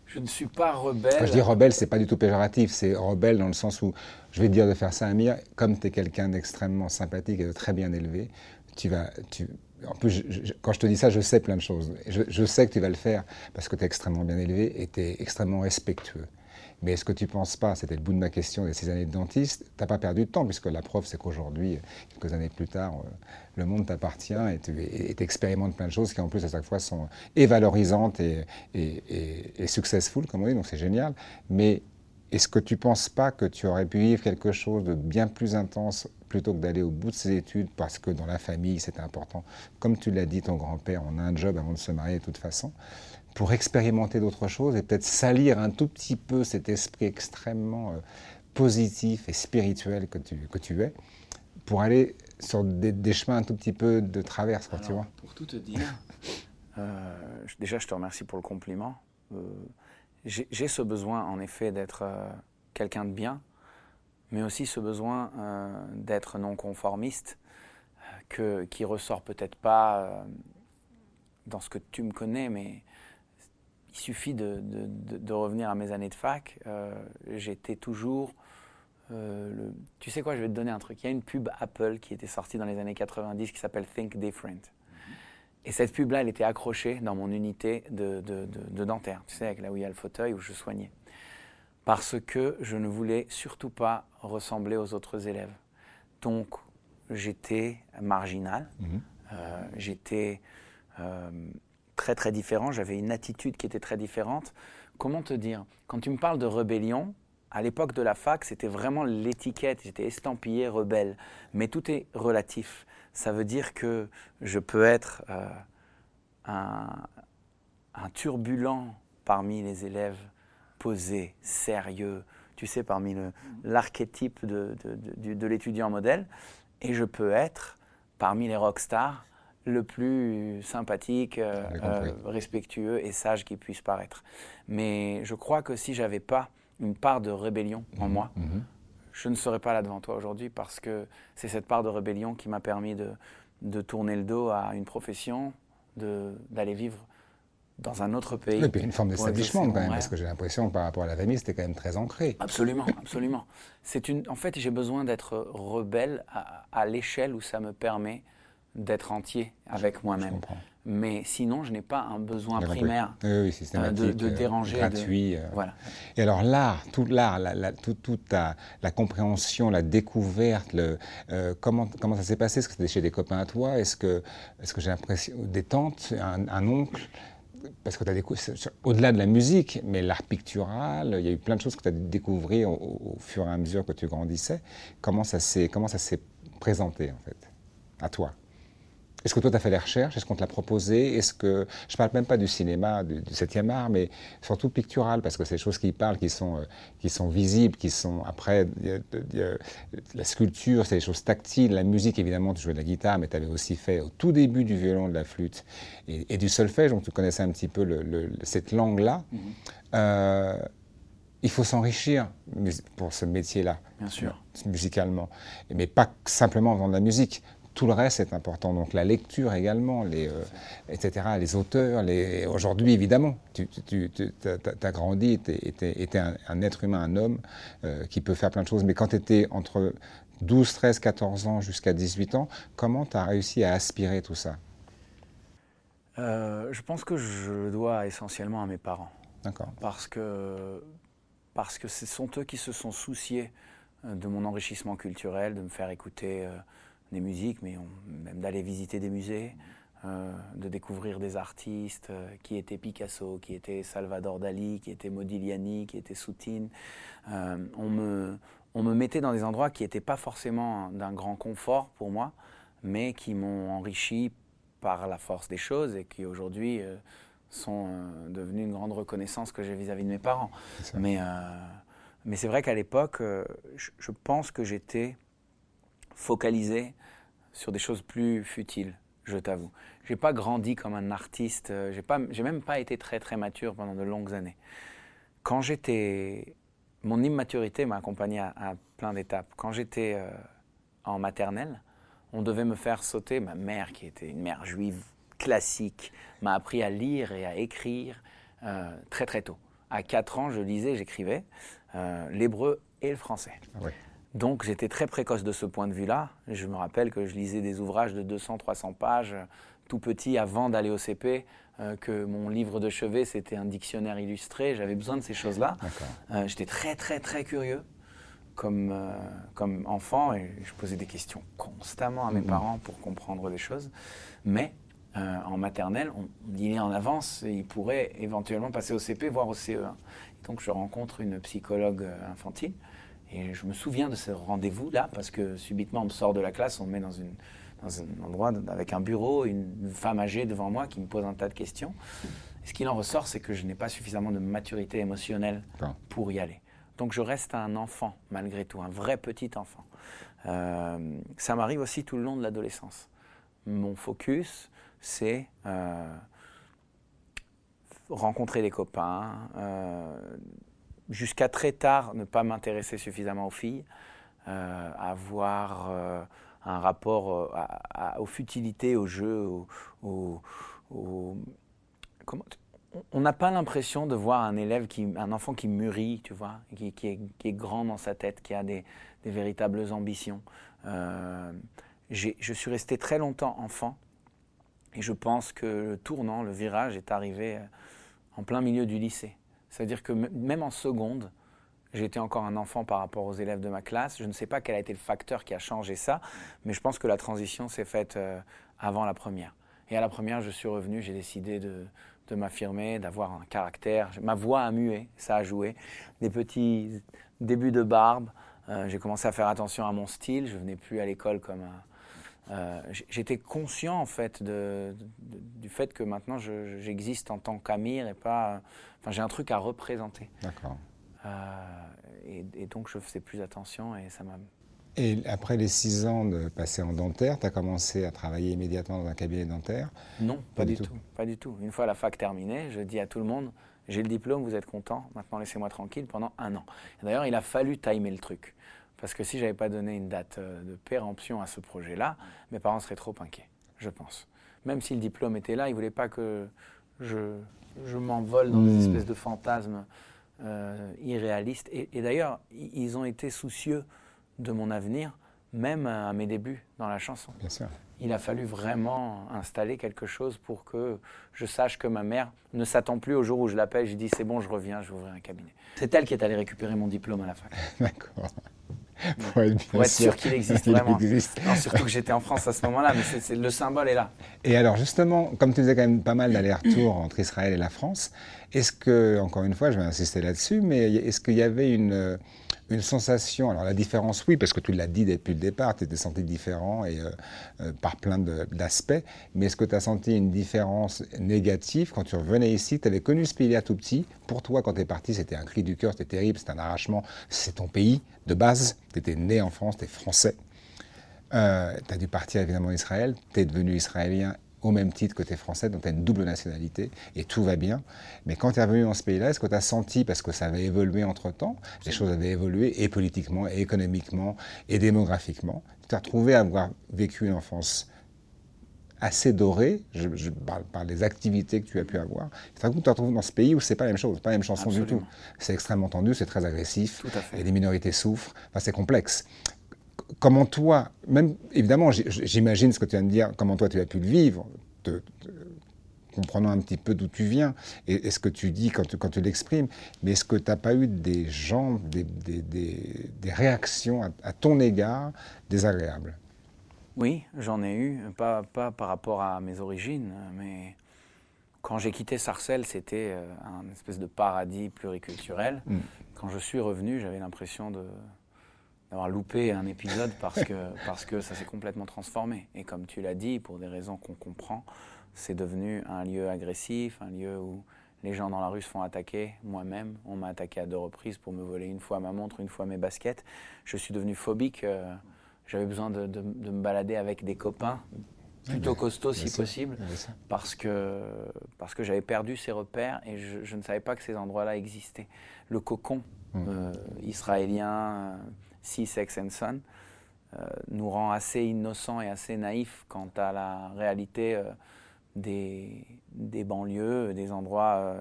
Je ne suis pas rebelle. Quand je dis rebelle, c'est pas du tout péjoratif, c'est rebelle dans le sens où je vais te dire de faire ça, Amir, comme tu es quelqu'un d'extrêmement sympathique et de très bien élevé, tu vas, en plus, quand je te dis ça, je sais plein de choses. Je, sais que tu vas le faire parce que tu es extrêmement bien élevé et tu es extrêmement respectueux. Mais est-ce que tu ne penses pas, c'était le bout de ma question des six années de dentiste, tu n'as pas perdu de temps, puisque la preuve, c'est qu'aujourd'hui, quelques années plus tard, euh, le monde t'appartient et tu expérimentes plein de choses qui, en plus, à chaque fois, sont et valorisantes et, et, et successful, comme on dit, donc c'est génial. Mais est-ce que tu ne penses pas que tu aurais pu vivre quelque chose de bien plus intense plutôt que d'aller au bout de ses études parce que dans la famille c'était important? Comme tu l'as dit, ton grand-père, on a un job avant de se marier de toute façon, pour expérimenter d'autres choses et peut-être salir un tout petit peu cet esprit extrêmement euh, positif et spirituel que tu, que tu es, pour aller sur des, chemins un tout petit peu de traverse, tu vois. Pour tout te dire, euh, déjà je te remercie pour le compliment. Euh, j'ai ce besoin, en effet, d'être quelqu'un de bien, mais aussi ce besoin d'être non conformiste, que, qui ressort peut-être pas dans ce que tu me connais, mais il suffit de, de, revenir à mes années de fac. J'étais toujours. Le... Tu sais quoi, je vais te donner un truc. Il y a une pub Apple qui était sortie dans les années 90 qui s'appelle Think Different. Et cette pub-là, elle était accrochée dans mon unité de, dentaire, tu sais, avec là où il y a le fauteuil où je soignais. Parce que je ne voulais surtout pas ressembler aux autres élèves. Donc, j'étais marginal, mhm. euh, j'étais euh, très très différent, j'avais une attitude qui était très différente. Comment te dire? Quand tu me parles de rébellion, à l'époque de la fac, c'était vraiment l'étiquette, j'étais estampillé rebelle. Mais tout est relatif. Ça veut dire que je peux être euh, un, turbulent parmi les élèves posés, sérieux, tu sais, parmi l'archétype de, de, l'étudiant modèle, et je peux être parmi les rockstars le plus sympathique, euh, euh, respectueux et sage qui puisse paraître. Mais je crois que si j'avais pas une part de rébellion en mmh, moi, mmh je ne serais pas là devant toi aujourd'hui parce que c'est cette part de rébellion qui m'a permis de, de, tourner le dos à une profession, d'aller vivre dans un autre pays. Et puis une forme d'établissement quand même, parce que j'ai l'impression par rapport à la famille, c'était quand même très ancré. Absolument, absolument. C'est une, en fait, j'ai besoin d'être rebelle à, à l'échelle où ça me permet d'être entier avec moi-même. Mais sinon, je n'ai pas un besoin primaire euh, de, de, déranger. Gratuit. Euh. Voilà. Et alors l'art, tout l'art, la, toute la, la, compréhension, la découverte, le, euh, comment, comment ça s'est passé? Est-ce que c'était chez des copains à toi? Est-ce que, est que j'ai l'impression des tantes, un, oncle? Parce que tu as découvert, au-delà de la musique, mais l'art pictural, il y a eu plein de choses que tu as découvert au, au, fur et à mesure que tu grandissais. Comment ça s'est présenté, en fait, à toi? Est-ce que toi, tu as fait les recherches? Est-ce qu'on te l'a proposé? Est-ce que je ne parle même pas du cinéma, du, 7e art, mais surtout pictural, parce que c'est des choses qui parlent, qui sont, euh, qui sont visibles, qui sont après la sculpture, c'est des choses tactiles. La musique, évidemment, tu jouais de la guitare, mais tu avais aussi fait au tout début du violon, de la flûte et, du solfège, donc tu connaissais un petit peu cette langue-là. Mm-hmm. Euh, il faut s'enrichir pour ce métier-là. Bien sûr. Musicalement. Mais pas simplement en faisant de la musique tout le reste est important. Donc la lecture également, les, euh, etc., les auteurs. Les... Aujourd'hui, évidemment, tu, as grandi, tu étais, un, être humain, un homme euh, qui peut faire plein de choses. Mais quand tu étais entre 12, 13, 14 ans jusqu'à 18 ans, comment tu as réussi à aspirer tout ça? Euh, Je pense que je le dois essentiellement à mes parents. D'accord. Parce que, parce que ce sont eux qui se sont souciés de mon enrichissement culturel, de me faire écouter des musiques, mais même d'aller visiter des musées, euh, de découvrir des artistes euh, qui étaient Picasso, qui étaient Salvador Dali, qui étaient Modigliani, qui étaient Soutine. Euh, on, me, on me mettait dans des endroits qui n'étaient pas forcément d'un grand confort pour moi, mais qui m'ont enrichi par la force des choses et qui aujourd'hui sont devenus une grande reconnaissance que j'ai vis-à-vis de mes parents. Mais, mais c'est vrai qu'à l'époque, je, je, pense que j'étais focalisé sur des choses plus futiles, je t'avoue. J'ai pas grandi comme un artiste, j'ai pas, j'ai même pas été très très mature pendant de longues années. Quand j'étais mon immaturité m'a accompagné à, plein d'étapes. Quand j'étais euh, en maternelle, on devait me faire sauter. Ma mère, qui était une mère juive classique, m'a appris à lire et à écrire euh, très très tôt. À 4 ans, je lisais, j'écrivais euh, l'hébreu et le français. Ah Donc j'étais très précoce de ce point de vue-là. Je me rappelle que je lisais des ouvrages de 200-300 pages tout petit avant d'aller au CP. Euh, que mon livre de chevet, c'était un dictionnaire illustré. J'avais besoin de ces choses-là. Euh, j'étais très, très, très curieux comme, euh, comme enfant et je posais des questions constamment à mes parents pour comprendre les choses. Mais en maternelle, on dînait en avance et il pourrait éventuellement passer au CP, voire au CE1. donc je rencontre une psychologue infantile et je me souviens de ce rendez-vous-là parce que subitement on me sort de la classe, on me met dans une dans un endroit avec un bureau, une femme âgée devant moi qui me pose un tas de questions. ce qu'il en ressort, c'est que je n'ai pas suffisamment de maturité émotionnelle pour y aller. Donc je reste un enfant, malgré tout, un vrai petit enfant. Euh, ça m'arrive aussi tout le long de l'adolescence. Mon focus, c'est euh, rencontrer des copains, euh, jusqu'à très tard ne pas m'intéresser suffisamment aux filles, avoir un rapport euh, aux futilités, au jeu, au, comment, on n'a pas l'impression de voir un élève, qui, un enfant qui mûrit, tu vois, qui, est, grand dans sa tête, qui a des, véritables ambitions. Euh, je suis resté très longtemps enfant et je pense que le tournant, le virage est arrivé euh, en plein milieu du lycée. C'est-à-dire que même en seconde, J'étais encore un enfant par rapport aux élèves de ma classe. Je ne sais pas quel a été le facteur qui a changé ça, mais je pense que la transition s'est faite euh, avant la première. Et à la première, je suis revenu, j'ai décidé de, m'affirmer, d'avoir un caractère. Ma voix a mué, ça a joué. Des petits débuts de barbe. Euh, j'ai commencé à faire attention à mon style. Je venais plus à l'école comme un. Euh, j'étais conscient en fait de, du fait que maintenant j'existe en tant qu'Amir et pas. Enfin, j'ai un truc à représenter. D'accord. Euh, et, donc je faisais plus attention et ça m'a... Et après les six ans de passer en dentaire, tu as commencé à travailler immédiatement dans un cabinet dentaire? Non, pas, du, tout. Pas du tout. Une fois la fac terminée, je dis à tout le monde, j'ai le diplôme, vous êtes content, maintenant laissez-moi tranquille pendant un an. D'ailleurs, il a fallu timer le truc. Parce que si j'avais pas donné une date euh, de péremption à ce projet-là, mes parents seraient trop inquiets, je pense. Même si le diplôme était là, ils voulaient pas que je, je m'envole dans des hmm. espèces de fantasmes euh, irréaliste. Et, d'ailleurs, ils ont été soucieux de mon avenir, même à mes débuts dans la chanson. Bien sûr. Il a fallu vraiment installer quelque chose pour que je sache que ma mère ne s'attend plus au jour où je l'appelle. Je dis c'est bon, je reviens, je vais ouvrir un cabinet. C'est elle qui est allée récupérer mon diplôme à la fac. (laughs) D'accord. (laughs) Pour être, sûr, qu'il existe vraiment. surtout que j'étais en France à ce moment-là, mais c'est, le symbole est là. Et alors justement, comme tu faisais quand même pas mal d'allers-retours entre Israël et la France, est-ce que, encore une fois, je vais insister là-dessus, mais est-ce qu'il y avait une, une sensation, alors la différence, oui, parce que tu l'as dit depuis le départ, tu étais senti différent et, euh, euh, par plein d'aspects, mais est-ce que tu as senti une différence négative quand tu revenais ici? Tu avais connu ce pays-là tout petit, pour toi, quand tu es parti, c'était un cri du cœur, c'était terrible, c'était un arrachement, c'est ton pays de base, tu étais né en France, tu es français. Euh, tu as dû partir évidemment d'Israël, tu es devenu israélien au même titre que tu es français, donc tu as une double nationalité et tout va bien. Mais quand tu es revenu dans ce pays-là, est-ce que tu as senti, parce que ça avait évolué entre-temps, les choses avaient évolué et politiquement, et économiquement, et démographiquement, tu t'es retrouvé à avoir vécu une enfance assez dorée, je, parle par les activités que tu as pu avoir, tu te retrouves dans ce pays où c'est pas la même chose, pas la même chanson du tout. C'est extrêmement tendu, c'est très agressif, et les minorités souffrent, enfin, c'est complexe comment toi, même évidemment, j'imagine ce que tu viens de dire, comment toi tu as pu le vivre, comprenant un petit peu d'où tu viens et, ce que tu dis quand tu, quand tu l'exprimes, mais est-ce que tu n'as pas eu des gens, des, des, réactions à, ton égard désagréables? Oui, j'en ai eu, pas, pas par rapport à mes origines, mais quand j'ai quitté Sarcelles, c'était euh, un espèce de paradis pluriculturel. Mm. Quand je suis revenu, j'avais l'impression de d'avoir loupé un épisode parce que, (laughs) parce que ça s'est complètement transformé. Et comme tu l'as dit, pour des raisons qu'on comprend, c'est devenu un lieu agressif, un lieu où les gens dans la rue se font attaquer. Moi-même, on m'a attaqué à deux reprises pour me voler une fois ma montre, une fois mes baskets. Je suis devenu phobique. Euh, j'avais besoin de, de, me balader avec des copains plutôt costauds si possible, parce que, parce que j'avais perdu ces repères et je, je, ne savais pas que ces endroits-là existaient. Le cocon mmh. euh, israélien, si Sex and Son, euh, nous rend assez innocents et assez naïfs quant à la réalité euh, des, des, banlieues, des endroits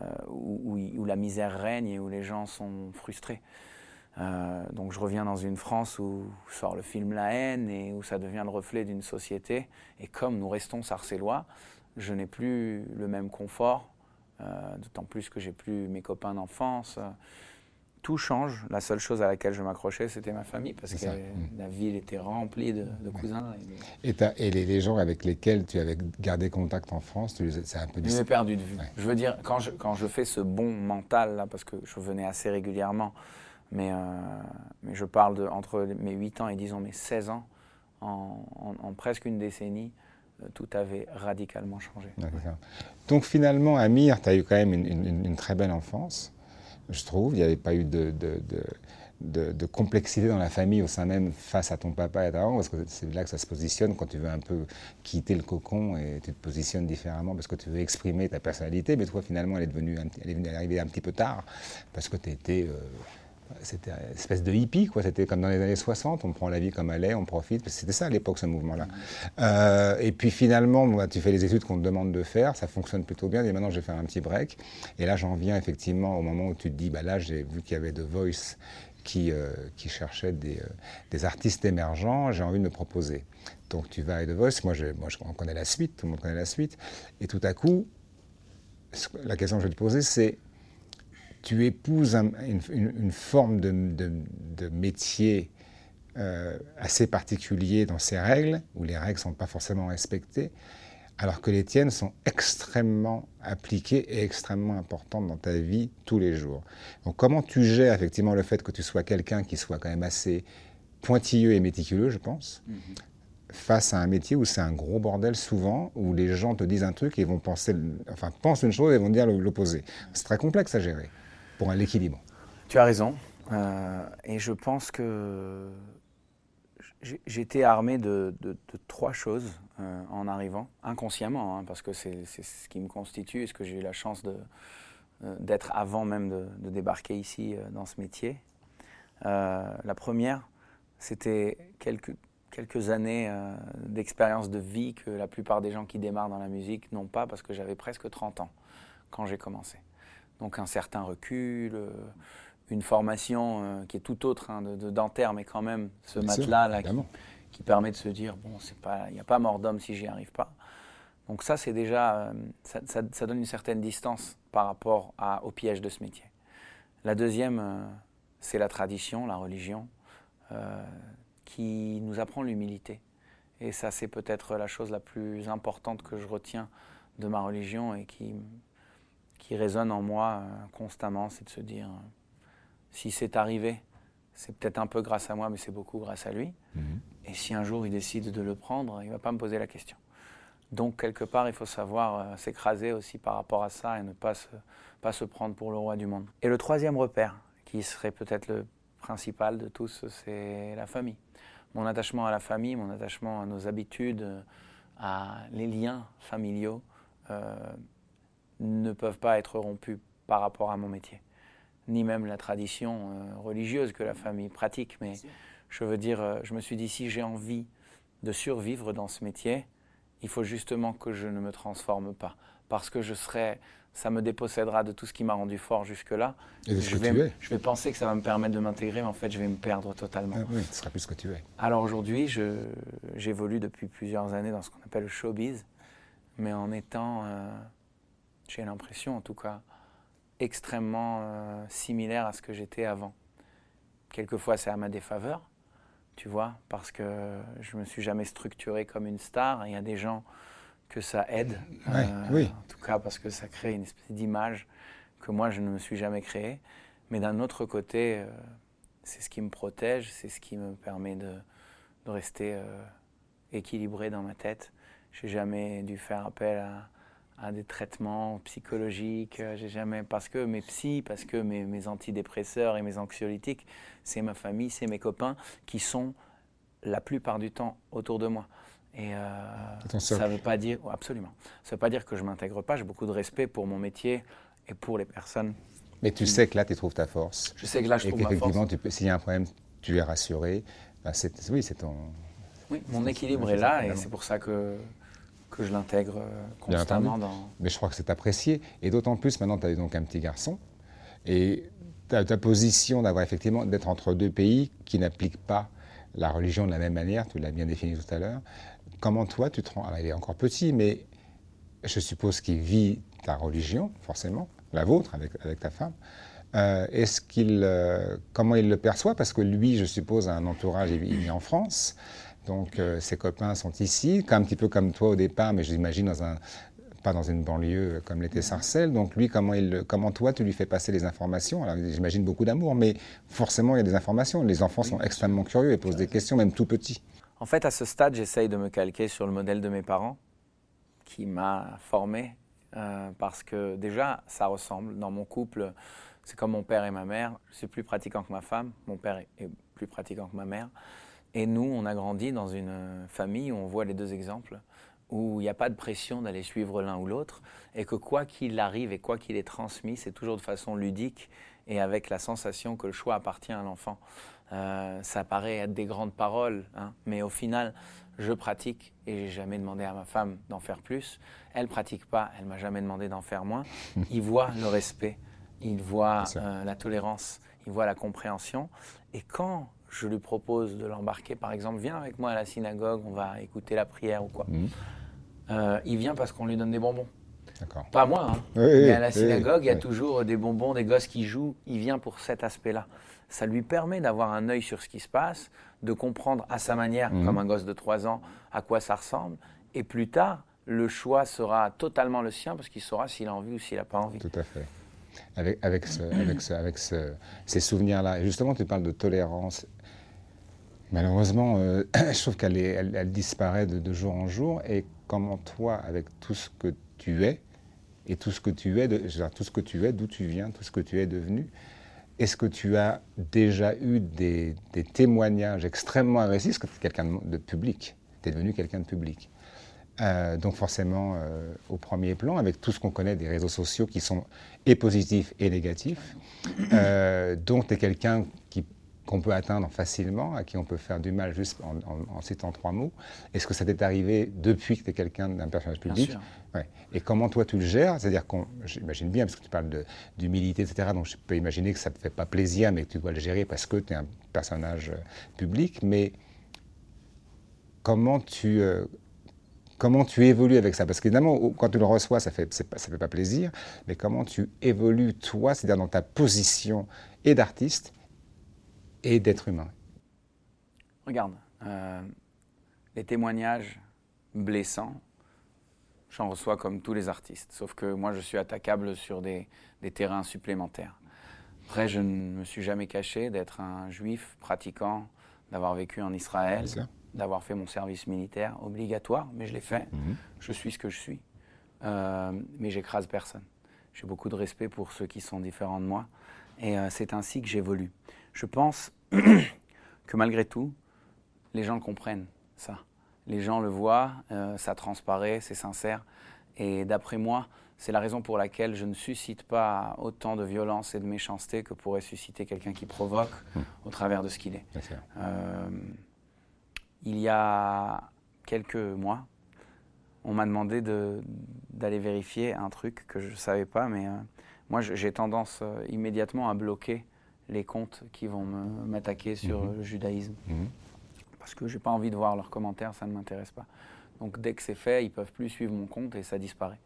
euh, où, où, la misère règne et où les gens sont frustrés. donc je reviens dans une France où sort le film La haine et où ça devient le reflet d'une société. Et comme nous restons sarcellois, je n'ai plus le même confort, d'autant plus que j'ai plus mes copains d'enfance tout change. La seule chose à laquelle je m'accrochais, c'était ma famille, parce que la ville était remplie de, cousins. Et, et, les, gens avec lesquels tu avais gardé contact en France, c'est un peu difficile. Je perdu de vue. Je veux dire, quand je, quand je fais ce bon mental, là, parce que je venais assez régulièrement, mais, euh, mais je parle de, entre mes 8 ans et disons mes 16 ans, en, en, presque une décennie, euh, tout avait radicalement changé. Donc finalement, Amir, tu as eu quand même une, une très belle enfance je trouve. Il n'y avait pas eu de, complexité dans la famille au sein même face à ton papa et ta maman, parce que c'est là que ça se positionne quand tu veux un peu quitter le cocon et tu te positionnes différemment parce que tu veux exprimer ta personnalité. Mais toi, finalement, elle est devenue, arrivée un petit peu tard parce que tu étais. Euh, c'était une espèce de hippie, quoi. C'était comme dans les années 60, on prend la vie comme elle est, on profite. C'était ça à l'époque, ce mouvement-là. Euh, et puis finalement, tu fais les études qu'on te demande de faire, ça fonctionne plutôt bien. Et maintenant, je vais faire un petit break. Et là, j'en viens effectivement au moment où tu te dis, bah là, j'ai vu qu'il y avait The Voice qui, euh, qui cherchait des, euh, des, artistes émergents, j'ai envie de me proposer. Donc tu vas à The Voice, moi, je, moi je, on connaît la suite, tout le monde connaît la suite. Et tout à coup, la question que je vais te poser, c'est tu épouses une, forme de, métier euh, assez particulier dans ses règles, où les règles ne sont pas forcément respectées, alors que les tiennes sont extrêmement appliquées et extrêmement importantes dans ta vie tous les jours. Donc comment tu gères effectivement le fait que tu sois quelqu'un qui soit quand même assez pointilleux et méticuleux, je pense, mm-hmm. face à un métier où c'est un gros bordel souvent, où les gens te disent un truc et vont penser, enfin pensent une chose et vont dire l'opposé. C'est très complexe à gérer pour l'équilibre. Tu as raison. Euh, et je pense que j'étais armé de, trois choses euh, en arrivant, inconsciemment, hein, parce que c'est ce qui me constitue et ce que j'ai eu la chance euh, d'être avant même de, débarquer ici dans ce métier. la première, c'était quelques, quelques années d'expérience de vie que la plupart des gens qui démarrent dans la musique n'ont pas, parce que j'avais presque 30 ans quand j'ai commencé donc un certain recul, euh, une formation euh, qui est tout autre hein, de, dentaire, mais quand même ce matelas là qui, permet de se dire bon, c'est pas, il n'y a pas mort d'homme si j'y arrive pas. Donc ça, c'est déjà, euh, ça, donne une certaine distance par rapport à, au piège de ce métier. La deuxième, c'est la tradition, la religion, qui nous apprend l'humilité. Et ça, c'est peut-être la chose la plus importante que je retiens de ma religion et qui, qui résonne en moi euh, constamment, c'est de se dire, euh, si c'est arrivé, c'est peut-être un peu grâce à moi, mais c'est beaucoup grâce à lui. Mhm. Et si un jour il décide de le prendre, il ne va pas me poser la question. Donc, quelque part, il faut savoir euh, s'écraser aussi par rapport à ça et ne pas se, pas se prendre pour le roi du monde. Et le troisième repère, qui serait peut-être le principal de tous, c'est la famille. Mon attachement à la famille, mon attachement à nos habitudes, à les liens familiaux, ne peuvent pas être rompus par rapport à mon métier, ni même la tradition euh, religieuse que la famille pratique. Mais je veux dire, euh, je me suis dit, si j'ai envie de survivre dans ce métier, il faut justement que je ne me transforme pas, parce que je serai, ça me dépossédera de tout ce qui m'a rendu fort jusque-là. je, vais, je vais penser que ça va me permettre de m'intégrer, mais en fait, je vais me perdre totalement. Ah oui, ce sera plus ce que tu es. Alors aujourd'hui, j'évolue depuis plusieurs années dans ce qu'on appelle le showbiz, mais en étant euh, j'ai l'impression en tout cas, extrêmement euh, similaire à ce que j'étais avant. Quelquefois c'est à ma défaveur, tu vois, parce que je me suis jamais structuré comme une star. Il y a des gens que ça aide, (laughs) euh, oui. en tout cas parce que ça crée une espèce d'image que moi je ne me suis jamais créée. Mais d'un autre côté, euh, c'est ce qui me protège, c'est ce qui me permet de, de rester équilibré dans ma tête. J'ai jamais dû faire appel à, à des traitements psychologiques. J'ai jamais parce que mes psys, parce que mes, mes antidépresseurs et mes anxiolytiques, c'est ma famille, c'est mes copains qui sont la plupart du temps autour de moi. Et euh, ça veut pas dire, absolument, ça veut pas dire que je m'intègre pas. J'ai beaucoup de respect pour mon métier et pour les personnes. Mais tu sais que là, tu trouves ta force. Je sais que là, je trouve ma force. Effectivement, s'il y a un problème, tu es rassuré. Ben, oui, c'est ton. Oui, mon équilibre est là et c'est pour ça que que je l'intègre euh, constamment dans. Mais je crois que c'est apprécié. Et d'autant plus maintenant, tu as donc un petit garçon. Et ta, ta position d'avoir effectivement d'être entre deux pays qui n'appliquent pas la religion de la même manière, tu l'as bien défini tout à l'heure. Comment toi, tu te rends? Alors, il est encore petit, mais je suppose qu'il vit ta religion, forcément, la vôtre, avec, avec ta femme. Euh, est-ce qu'il, euh, comment il le perçoit? Parce que lui, je suppose, a un entourage, il vit en France. Donc euh, ses copains sont ici, un petit peu comme toi au départ, mais j'imagine dans un pas dans une banlieue comme l'était Sarcelles. Donc lui, comment, il, comment toi, tu lui fais passer les informations? Alors j'imagine beaucoup d'amour, mais forcément, il y a des informations. Les enfants sont extrêmement curieux et posent des questions, même tout petits. En fait, à ce stade, j'essaye de me calquer sur le modèle de mes parents, qui m'a formé, euh, parce que déjà, ça ressemble. Dans mon couple, c'est comme mon père et ma mère. C'est plus pratiquant que ma femme. Mon père est plus pratiquant que ma mère. Et nous, on a grandi dans une famille où on voit les deux exemples, où il n'y a pas de pression d'aller suivre l'un ou l'autre, et que quoi qu'il arrive et quoi qu'il est transmis, c'est toujours de façon ludique et avec la sensation que le choix appartient à l'enfant. Euh, ça paraît être des grandes paroles, hein, mais au final, je pratique et j'ai jamais demandé à ma femme d'en faire plus. Elle pratique pas, elle m'a jamais demandé d'en faire moins. (laughs) Il voit le respect, il voit euh, la tolérance, il voit la compréhension. Et quand je lui propose de l'embarquer, par exemple, viens avec moi à la synagogue, on va écouter la prière ou quoi. Mhm. Euh, il vient parce qu'on lui donne des bonbons. Pas moi, hein. mais à la synagogue, il y a toujours des bonbons, des gosses qui jouent. Il vient pour cet aspect-là. Ça lui permet d'avoir un œil sur ce qui se passe, de comprendre à sa manière, mhm. comme un gosse de 3 ans, à quoi ça ressemble. Et plus tard, le choix sera totalement le sien parce qu'il saura s'il a envie ou s'il n'a pas envie. Tout à fait. Avec, avec, avec, avec ces souvenirs-là. Justement, tu parles de tolérance Malheureusement, euh, (clears throat) je trouve qu'elle elle, disparaît de, jour en jour. Et comment toi, avec tout ce que tu es, et tout ce que tu es, tout ce que tu es, d'où tu viens, tout ce que tu es devenu, est-ce que tu as déjà eu des, témoignages extrêmement agressifs? Parce que tu es quelqu'un de, public, tu es devenu quelqu'un de public. Euh, donc forcément, euh, au premier plan, avec tout ce qu'on connaît des réseaux sociaux qui sont et positifs et négatifs. donc tu es quelqu'un qu'on peut atteindre facilement, à qui on peut faire du mal juste en, citant trois mots. Est-ce que ça t'est arrivé depuis que tu es quelqu'un d'un personnage public ouais. Et comment toi tu le gères? C'est-à-dire qu'on, j'imagine bien, parce que tu parles d'humilité, etc., donc je peux imaginer que ça ne te fait pas plaisir, mais que tu dois le gérer parce que tu es un personnage euh, public, mais comment tu... Euh, comment tu évolues avec ça? Parce qu'évidemment, quand tu le reçois, ça ne fait, ça fait pas plaisir, mais comment tu évolues toi, c'est-à-dire dans ta position et d'artiste et d'être humain. Regarde, euh, les témoignages blessants, j'en reçois comme tous les artistes, sauf que moi je suis attaquable sur des, des terrains supplémentaires. Après, je ne me suis jamais caché d'être un juif pratiquant, d'avoir vécu en Israël, d'avoir fait mon service militaire obligatoire, mais je l'ai fait. Mhm. Je suis ce que je suis. Euh, mais j'écrase personne. J'ai beaucoup de respect pour ceux qui sont différents de moi. Et euh, c'est ainsi que j'évolue je pense (clears throat) que malgré tout, les gens le comprennent, ça. Les gens le voient, euh, ça transparaît, c'est sincère. Et d'après moi, c'est la raison pour laquelle je ne suscite pas autant de violence et de méchanceté que pourrait susciter quelqu'un qui provoque hmm. au travers de ce qu'il est. Euh, il y a quelques mois, on m'a demandé d'aller vérifier un truc que je ne savais pas, mais euh, moi j'ai tendance immédiatement à bloquer les comptes qui vont m'attaquer sur mhm. le judaïsme. Mhm. Parce que je n'ai pas envie de voir leurs commentaires, ça ne m'intéresse pas. Donc dès que c'est fait, ils ne peuvent plus suivre mon compte et ça disparaît.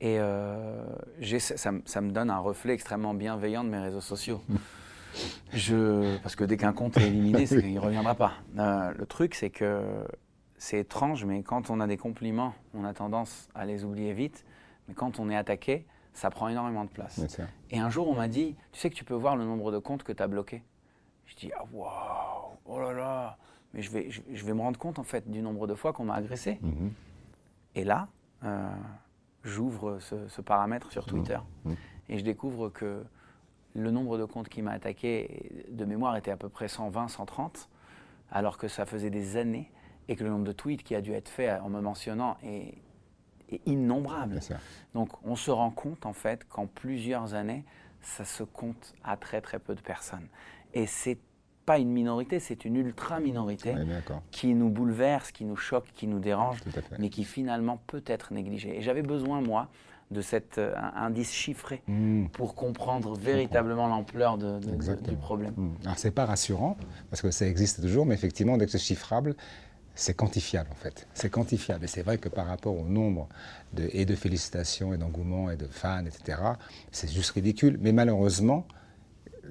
Et euh, ça, ça, me donne un reflet extrêmement bienveillant de mes réseaux sociaux. (laughs) Je, parce que dès qu'un compte est éliminé, il ne reviendra pas. Euh, le truc, c'est que c'est étrange, mais quand on a des compliments, on a tendance à les oublier vite. Mais quand on est attaqué, ça prend énormément de place. Et un jour, on m'a dit, tu sais que tu peux voir le nombre de comptes que tu as bloqués. Je dis, ah waouh, oh là là, mais je vais, je, vais me rendre compte en fait du nombre de fois qu'on m'a agressé. Mhm. Et là, euh, j'ouvre ce, paramètre sur Twitter et je découvre que le nombre de comptes qui m'a attaqué de mémoire était à peu près 120, 130, alors que ça faisait des années et que le nombre de tweets qui a dû être fait en me mentionnant est, innombrable. Donc on se rend compte en fait qu'en plusieurs années, ça se compte à très très peu de personnes. Et c'est pas une minorité, c'est une ultra minorité qui nous bouleverse, qui nous choque, qui nous dérange, mais qui finalement peut être négligée. Et j'avais besoin, moi, de cet euh, indice chiffré hmm. pour comprendre véritablement l'ampleur de, du problème. Hmm. Alors c'est pas rassurant, parce que ça existe toujours, mais effectivement, dès que c'est chiffrable, c'est quantifiable en fait. C'est quantifiable. Et c'est vrai que par rapport au nombre de, et de félicitations et d'engouement et de fans, etc., c'est juste ridicule. Mais malheureusement,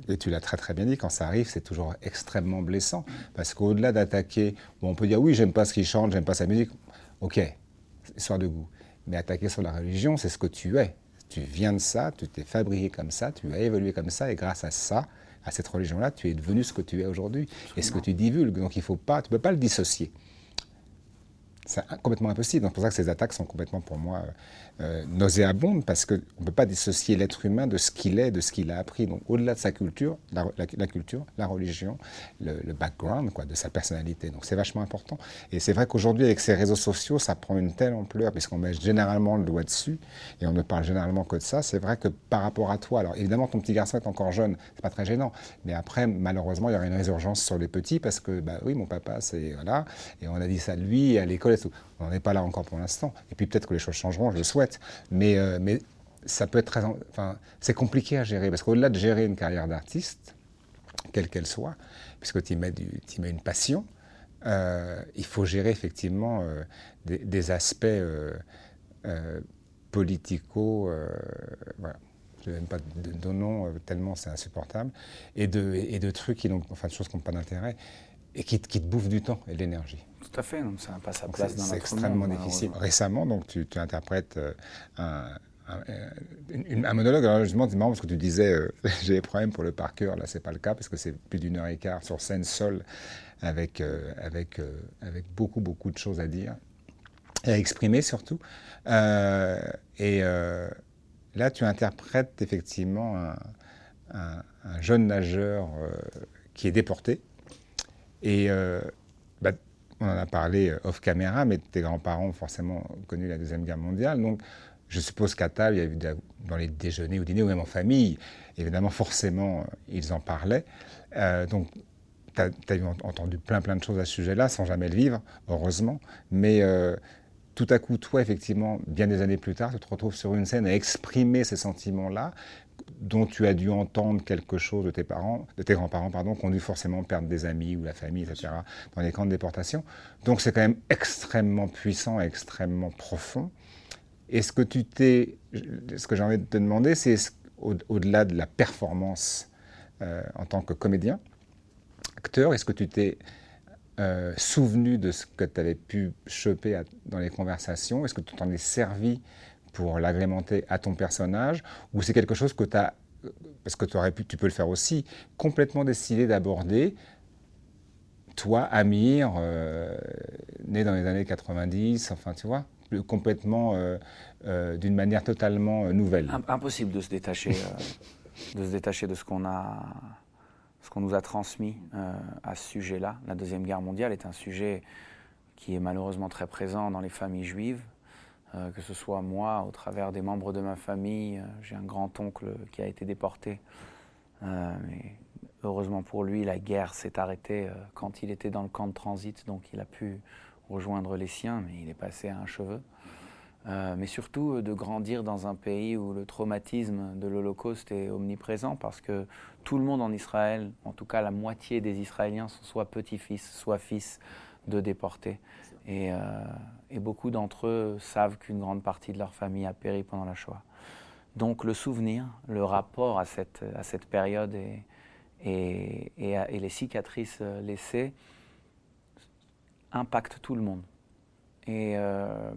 et tu l'as très très bien dit, quand ça arrive, c'est toujours extrêmement blessant. Parce qu'au-delà d'attaquer, on peut dire oui, j'aime pas ce qu'il chante, j'aime pas sa musique. Ok, histoire de goût. Mais attaquer sur la religion, c'est ce que tu es. Tu viens de ça, tu t'es fabriqué comme ça, tu as évolué comme ça, et grâce à ça, à cette religion-là, tu es devenu ce que tu es aujourd'hui et ce que tu divulgues. Donc il faut pas, tu peux pas le dissocier. C'est complètement impossible. C'est pour ça que ces attaques sont complètement, pour moi, euh, euh, nauséabonde parce qu'on ne peut pas dissocier l'être humain de ce qu'il est, de ce qu'il a appris. Donc au-delà de sa culture, la, culture, la religion, le, background quoi, de sa personnalité. Donc c'est vachement important. Et c'est vrai qu'aujourd'hui, avec ces réseaux sociaux, ça prend une telle ampleur puisqu'on met généralement le doigt dessus et on ne parle généralement que de ça. C'est vrai que par rapport à toi, alors évidemment ton petit garçon est encore jeune, c'est pas très gênant, mais après malheureusement il y aura une résurgence sur les petits parce que bah oui mon papa c'est voilà et on a dit ça de lui à l'école On n'en est pas là encore pour l'instant. Et puis peut-être que les choses changeront, je le souhaite. Mais, euh, mais ça peut être très. Enfin, c'est compliqué à gérer parce qu'au-delà de gérer une carrière d'artiste, quelle qu'elle soit, puisque tu mets, mets, une passion, euh, il faut gérer effectivement euh, des, aspects politico. voilà. Je n'aime pas de, de nom tellement c'est insupportable. Et de, et de trucs qui n'ont. Enfin, de choses qui n'ont pas d'intérêt et qui, qui, te bouffe du temps et de l'énergie. Tout à fait, donc ça n'a pas sa place dans C'est extrêmement difficile. Récemment, donc, tu, tu interprètes euh, un, un, monologue. Alors, justement, c'est marrant parce que tu disais euh, (laughs) j'ai des problèmes pour le par cœur. Là, c'est pas le cas parce que c'est plus d'une heure et quart sur scène seule avec, euh, avec, avec beaucoup, beaucoup de choses à dire et à exprimer surtout. et là, tu interprètes effectivement un, un jeune nageur qui est déporté et euh, bah, on en a parlé euh, off caméra, mais tes grands-parents ont forcément connu la Deuxième Guerre mondiale. Donc, je suppose qu'à table, il y a eu dans les déjeuners ou dîners, ou même en famille, évidemment, forcément, euh, ils en parlaient. donc, tu as, entendu plein, plein de choses à ce sujet-là, sans jamais le vivre, heureusement. Mais tout à coup, toi, effectivement, bien des années plus tard, tu te retrouves sur une scène à exprimer ces sentiments-là, dont tu as dû entendre quelque chose de tes parents, de tes grands-parents, pardon, qui ont dû forcément perdre des amis ou la famille, etc., dans les camps de déportation. Donc c'est quand même extrêmement puissant, extrêmement profond. Et ce que tu t'es, ce que j'ai envie de te demander, c'est au-delà de la performance euh, en tant que comédien, acteur, est-ce que tu t'es euh, souvenu de ce que tu avais pu choper dans les conversations? Est-ce que tu t'en es servi pour l'agrémenter à ton personnage, ou c'est quelque chose que tu as, parce que tu aurais pu, tu peux le faire aussi, complètement décidé d'aborder, toi, Amir, euh, né dans les années 90, enfin tu vois, complètement euh, euh, d'une manière totalement nouvelle. Impossible de se détacher, de se détacher de ce qu'on a, ce qu'on nous a transmis à ce sujet-là. La deuxième guerre mondiale est un sujet qui est malheureusement très présent dans les familles juives, euh, que ce soit moi, au travers des membres de ma famille. Euh, j'ai un grand-oncle qui a été déporté. Euh, mais heureusement pour lui, la guerre s'est arrêtée quand il était dans le camp de transit, donc il a pu rejoindre les siens, mais il est passé à un cheveu. mais surtout de grandir dans un pays où le traumatisme de l'Holocauste est omniprésent, parce que tout le monde en Israël, en tout cas la moitié des Israéliens, sont soit petits-fils, soit fils de déportés. Et, et beaucoup d'entre eux savent qu'une grande partie de leur famille a péri pendant la Shoah. Donc le souvenir, le rapport à cette, à cette période et, et, et, les cicatrices euh, laissées impactent tout le monde. Et euh,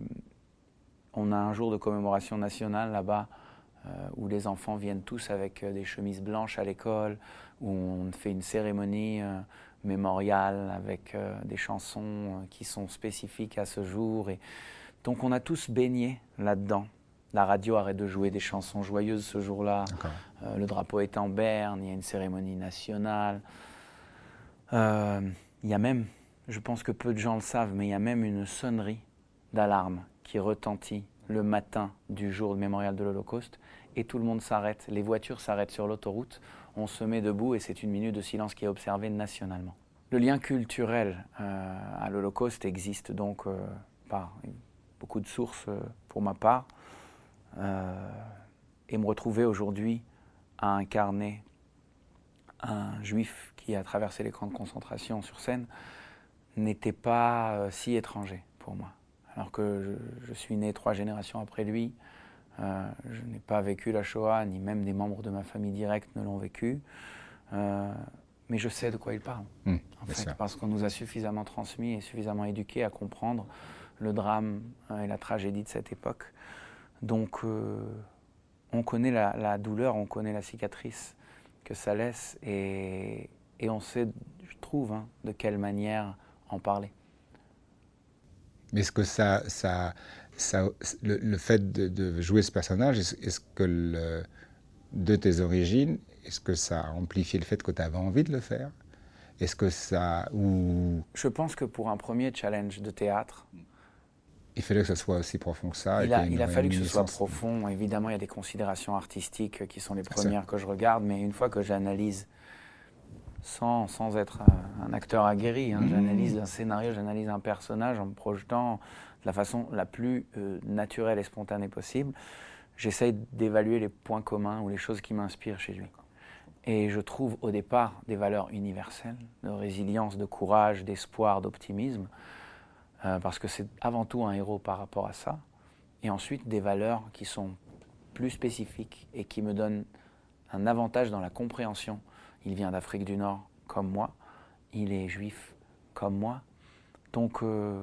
on a un jour de commémoration nationale là-bas où les enfants viennent tous avec des chemises blanches à l'école, où on fait une cérémonie mémoriale avec des chansons qui sont spécifiques à ce jour. Et donc on a tous baigné là-dedans. La radio arrête de jouer des chansons joyeuses ce jour-là. le drapeau est en berne, il y a une cérémonie nationale. il y a même je pense que peu de gens le savent, mais il y a même une sonnerie d'alarme qui retentit le matin du jour mémorial de l'Holocauste et tout le monde s'arrête, les voitures s'arrêtent sur l'autoroute, on se met debout et c'est une minute de silence qui est observée nationalement. Le lien culturel euh, à l'Holocauste existe donc euh, par beaucoup de sources euh, pour ma part et me retrouver aujourd'hui à incarner un juif qui a traversé les camps de concentration sur scène, n'était pas si étranger pour moi. Alors que je, suis né trois générations après lui, euh, je n'ai pas vécu la Shoah, ni même des membres de ma famille directe ne l'ont vécu. Euh, mais je sais de quoi il parle, mmh, en fait, parce qu'on nous a suffisamment transmis et suffisamment éduqués à comprendre le drame et la tragédie de cette époque. Donc, on connaît la, douleur, on connaît la cicatrice que ça laisse, et, et on sait, je trouve, hein, de quelle manière en parler. Mais est-ce que ça, ça, ça le, fait de, jouer ce personnage, est-ce, que le, de tes origines, est-ce que ça a amplifié le fait que tu avais envie de le faire? Est-ce que ça ou Je pense que pour un premier challenge de théâtre, il fallait que ce soit aussi profond que ça. Il a, il a fallu que ce soit profond. Évidemment, il y a des considérations artistiques qui sont les premières que je regarde, mais une fois que j'analyse sans, sans être un, acteur aguerri. Hein. J'analyse un scénario, j'analyse un personnage en me projetant de la façon la plus euh, naturelle et spontanée possible. J'essaye d'évaluer les points communs ou les choses qui m'inspirent chez lui. Et je trouve au départ des valeurs universelles, de résilience, de courage, d'espoir, d'optimisme, euh, parce que c'est avant tout un héros par rapport à ça. Et ensuite des valeurs qui sont plus spécifiques et qui me donnent un avantage dans la compréhension il vient d'Afrique du Nord comme moi, il est juif comme moi. Donc euh,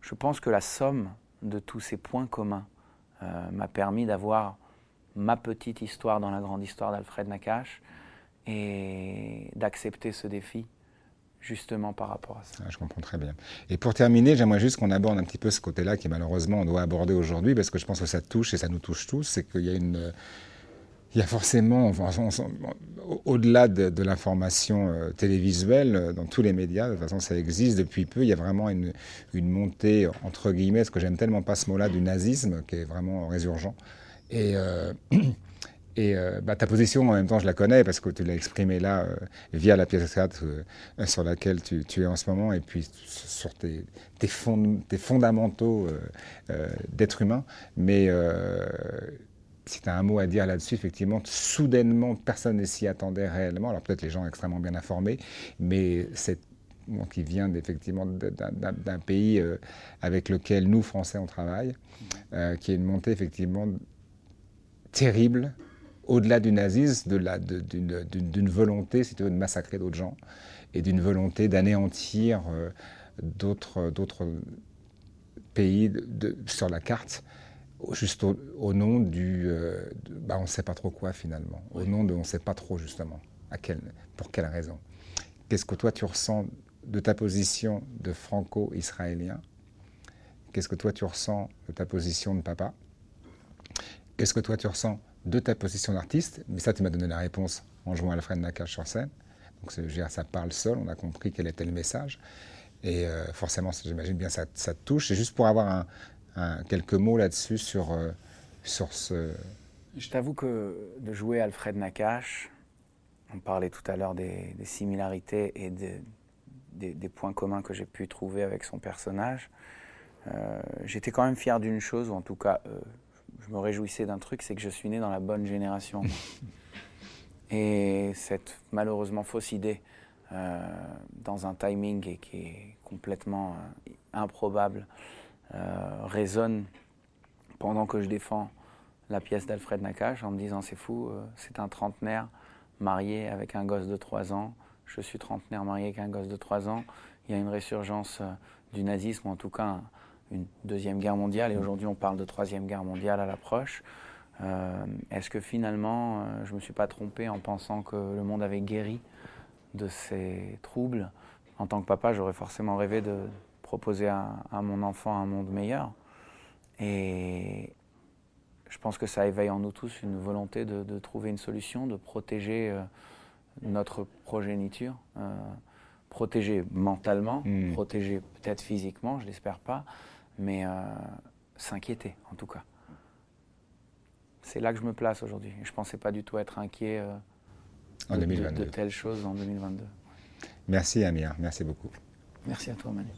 je pense que la somme de tous ces points communs euh, m'a permis d'avoir ma petite histoire dans la grande histoire d'Alfred Nakache et d'accepter ce défi justement par rapport à ça. je comprends très bien. Et pour terminer, j'aimerais juste qu'on aborde un petit peu ce côté-là qui malheureusement on doit aborder aujourd'hui parce que je pense que ça touche et ça nous touche tous, c'est qu'il y a une il y a forcément, au-delà de, l'information euh, télévisuelle, euh, dans tous les médias, de toute façon ça existe depuis peu, il y a vraiment une, montée, entre guillemets, ce que j'aime tellement pas ce mot-là, du nazisme, qui est vraiment résurgent. Et, euh, bah, ta position, en même temps, je la connais, parce que tu l'as exprimée là, via la pièce de théâtre sur laquelle tu, es en ce moment, et puis sur tes, tes fondamentaux d'être humain. Mais si tu as un mot à dire là-dessus, effectivement, soudainement, personne ne s'y attendait réellement. Alors peut-être les gens extrêmement bien informés, mais c'est qui vient effectivement d'un pays euh, avec lequel nous, Français, on travaille, euh, qui est une montée effectivement terrible, au-delà du nazisme, d'une volonté, si tu veux, de massacrer d'autres gens, et d'une volonté d'anéantir euh, d'autres pays sur la carte juste au, nom du... Euh, bah, on ne sait pas trop quoi finalement, au nom de on ne sait pas trop justement, à quel, pour quelle raison. Qu'est-ce que toi tu ressens de ta position de franco-israélien? Qu'est-ce que toi tu ressens de ta position de papa? Qu'est-ce que toi tu ressens de ta position d'artiste? Mais ça, tu m'as donné la réponse en jouant Alfred Nakache sur scène. Donc ça parle seul, on a compris quel était le message. Et euh, forcément, j'imagine bien ça, ça te touche. C'est juste pour avoir un, quelques mots là-dessus sur, euh, sur ce... Je t'avoue que de jouer Alfred Nakache, on parlait tout à l'heure des, similarités et des, points communs que j'ai pu trouver avec son personnage. Euh, j'étais quand même fier d'une chose, ou en tout cas, euh, je me réjouissais d'un truc, c'est que je suis né dans la bonne génération. (laughs) et cette malheureusement fausse idée, dans un timing qui est complètement improbable, euh, résonne pendant que je défends la pièce d'Alfred Nakache en me disant c'est fou, euh, c'est un trentenaire marié avec un gosse de 3 ans, je suis trentenaire marié avec un gosse de 3 ans, il y a une résurgence euh, du nazisme, ou en tout cas une deuxième guerre mondiale, et aujourd'hui on parle de troisième guerre mondiale à l'approche. Est-ce que finalement, je ne me suis pas trompé en pensant que le monde avait guéri de ces troubles? En tant que papa, j'aurais forcément rêvé de proposer à, mon enfant un monde meilleur. Et je pense que ça éveille en nous tous une volonté de, trouver une solution, de protéger notre progéniture protéger mentalement, hmm. protéger peut-être physiquement, je l'espère pas, mais euh, s'inquiéter en tout cas. C'est là que je me place aujourd'hui. Je ne pensais pas du tout être inquiet euh, de, de, de, telles choses en 2022. Merci Amir, merci beaucoup. Merci à toi Manu.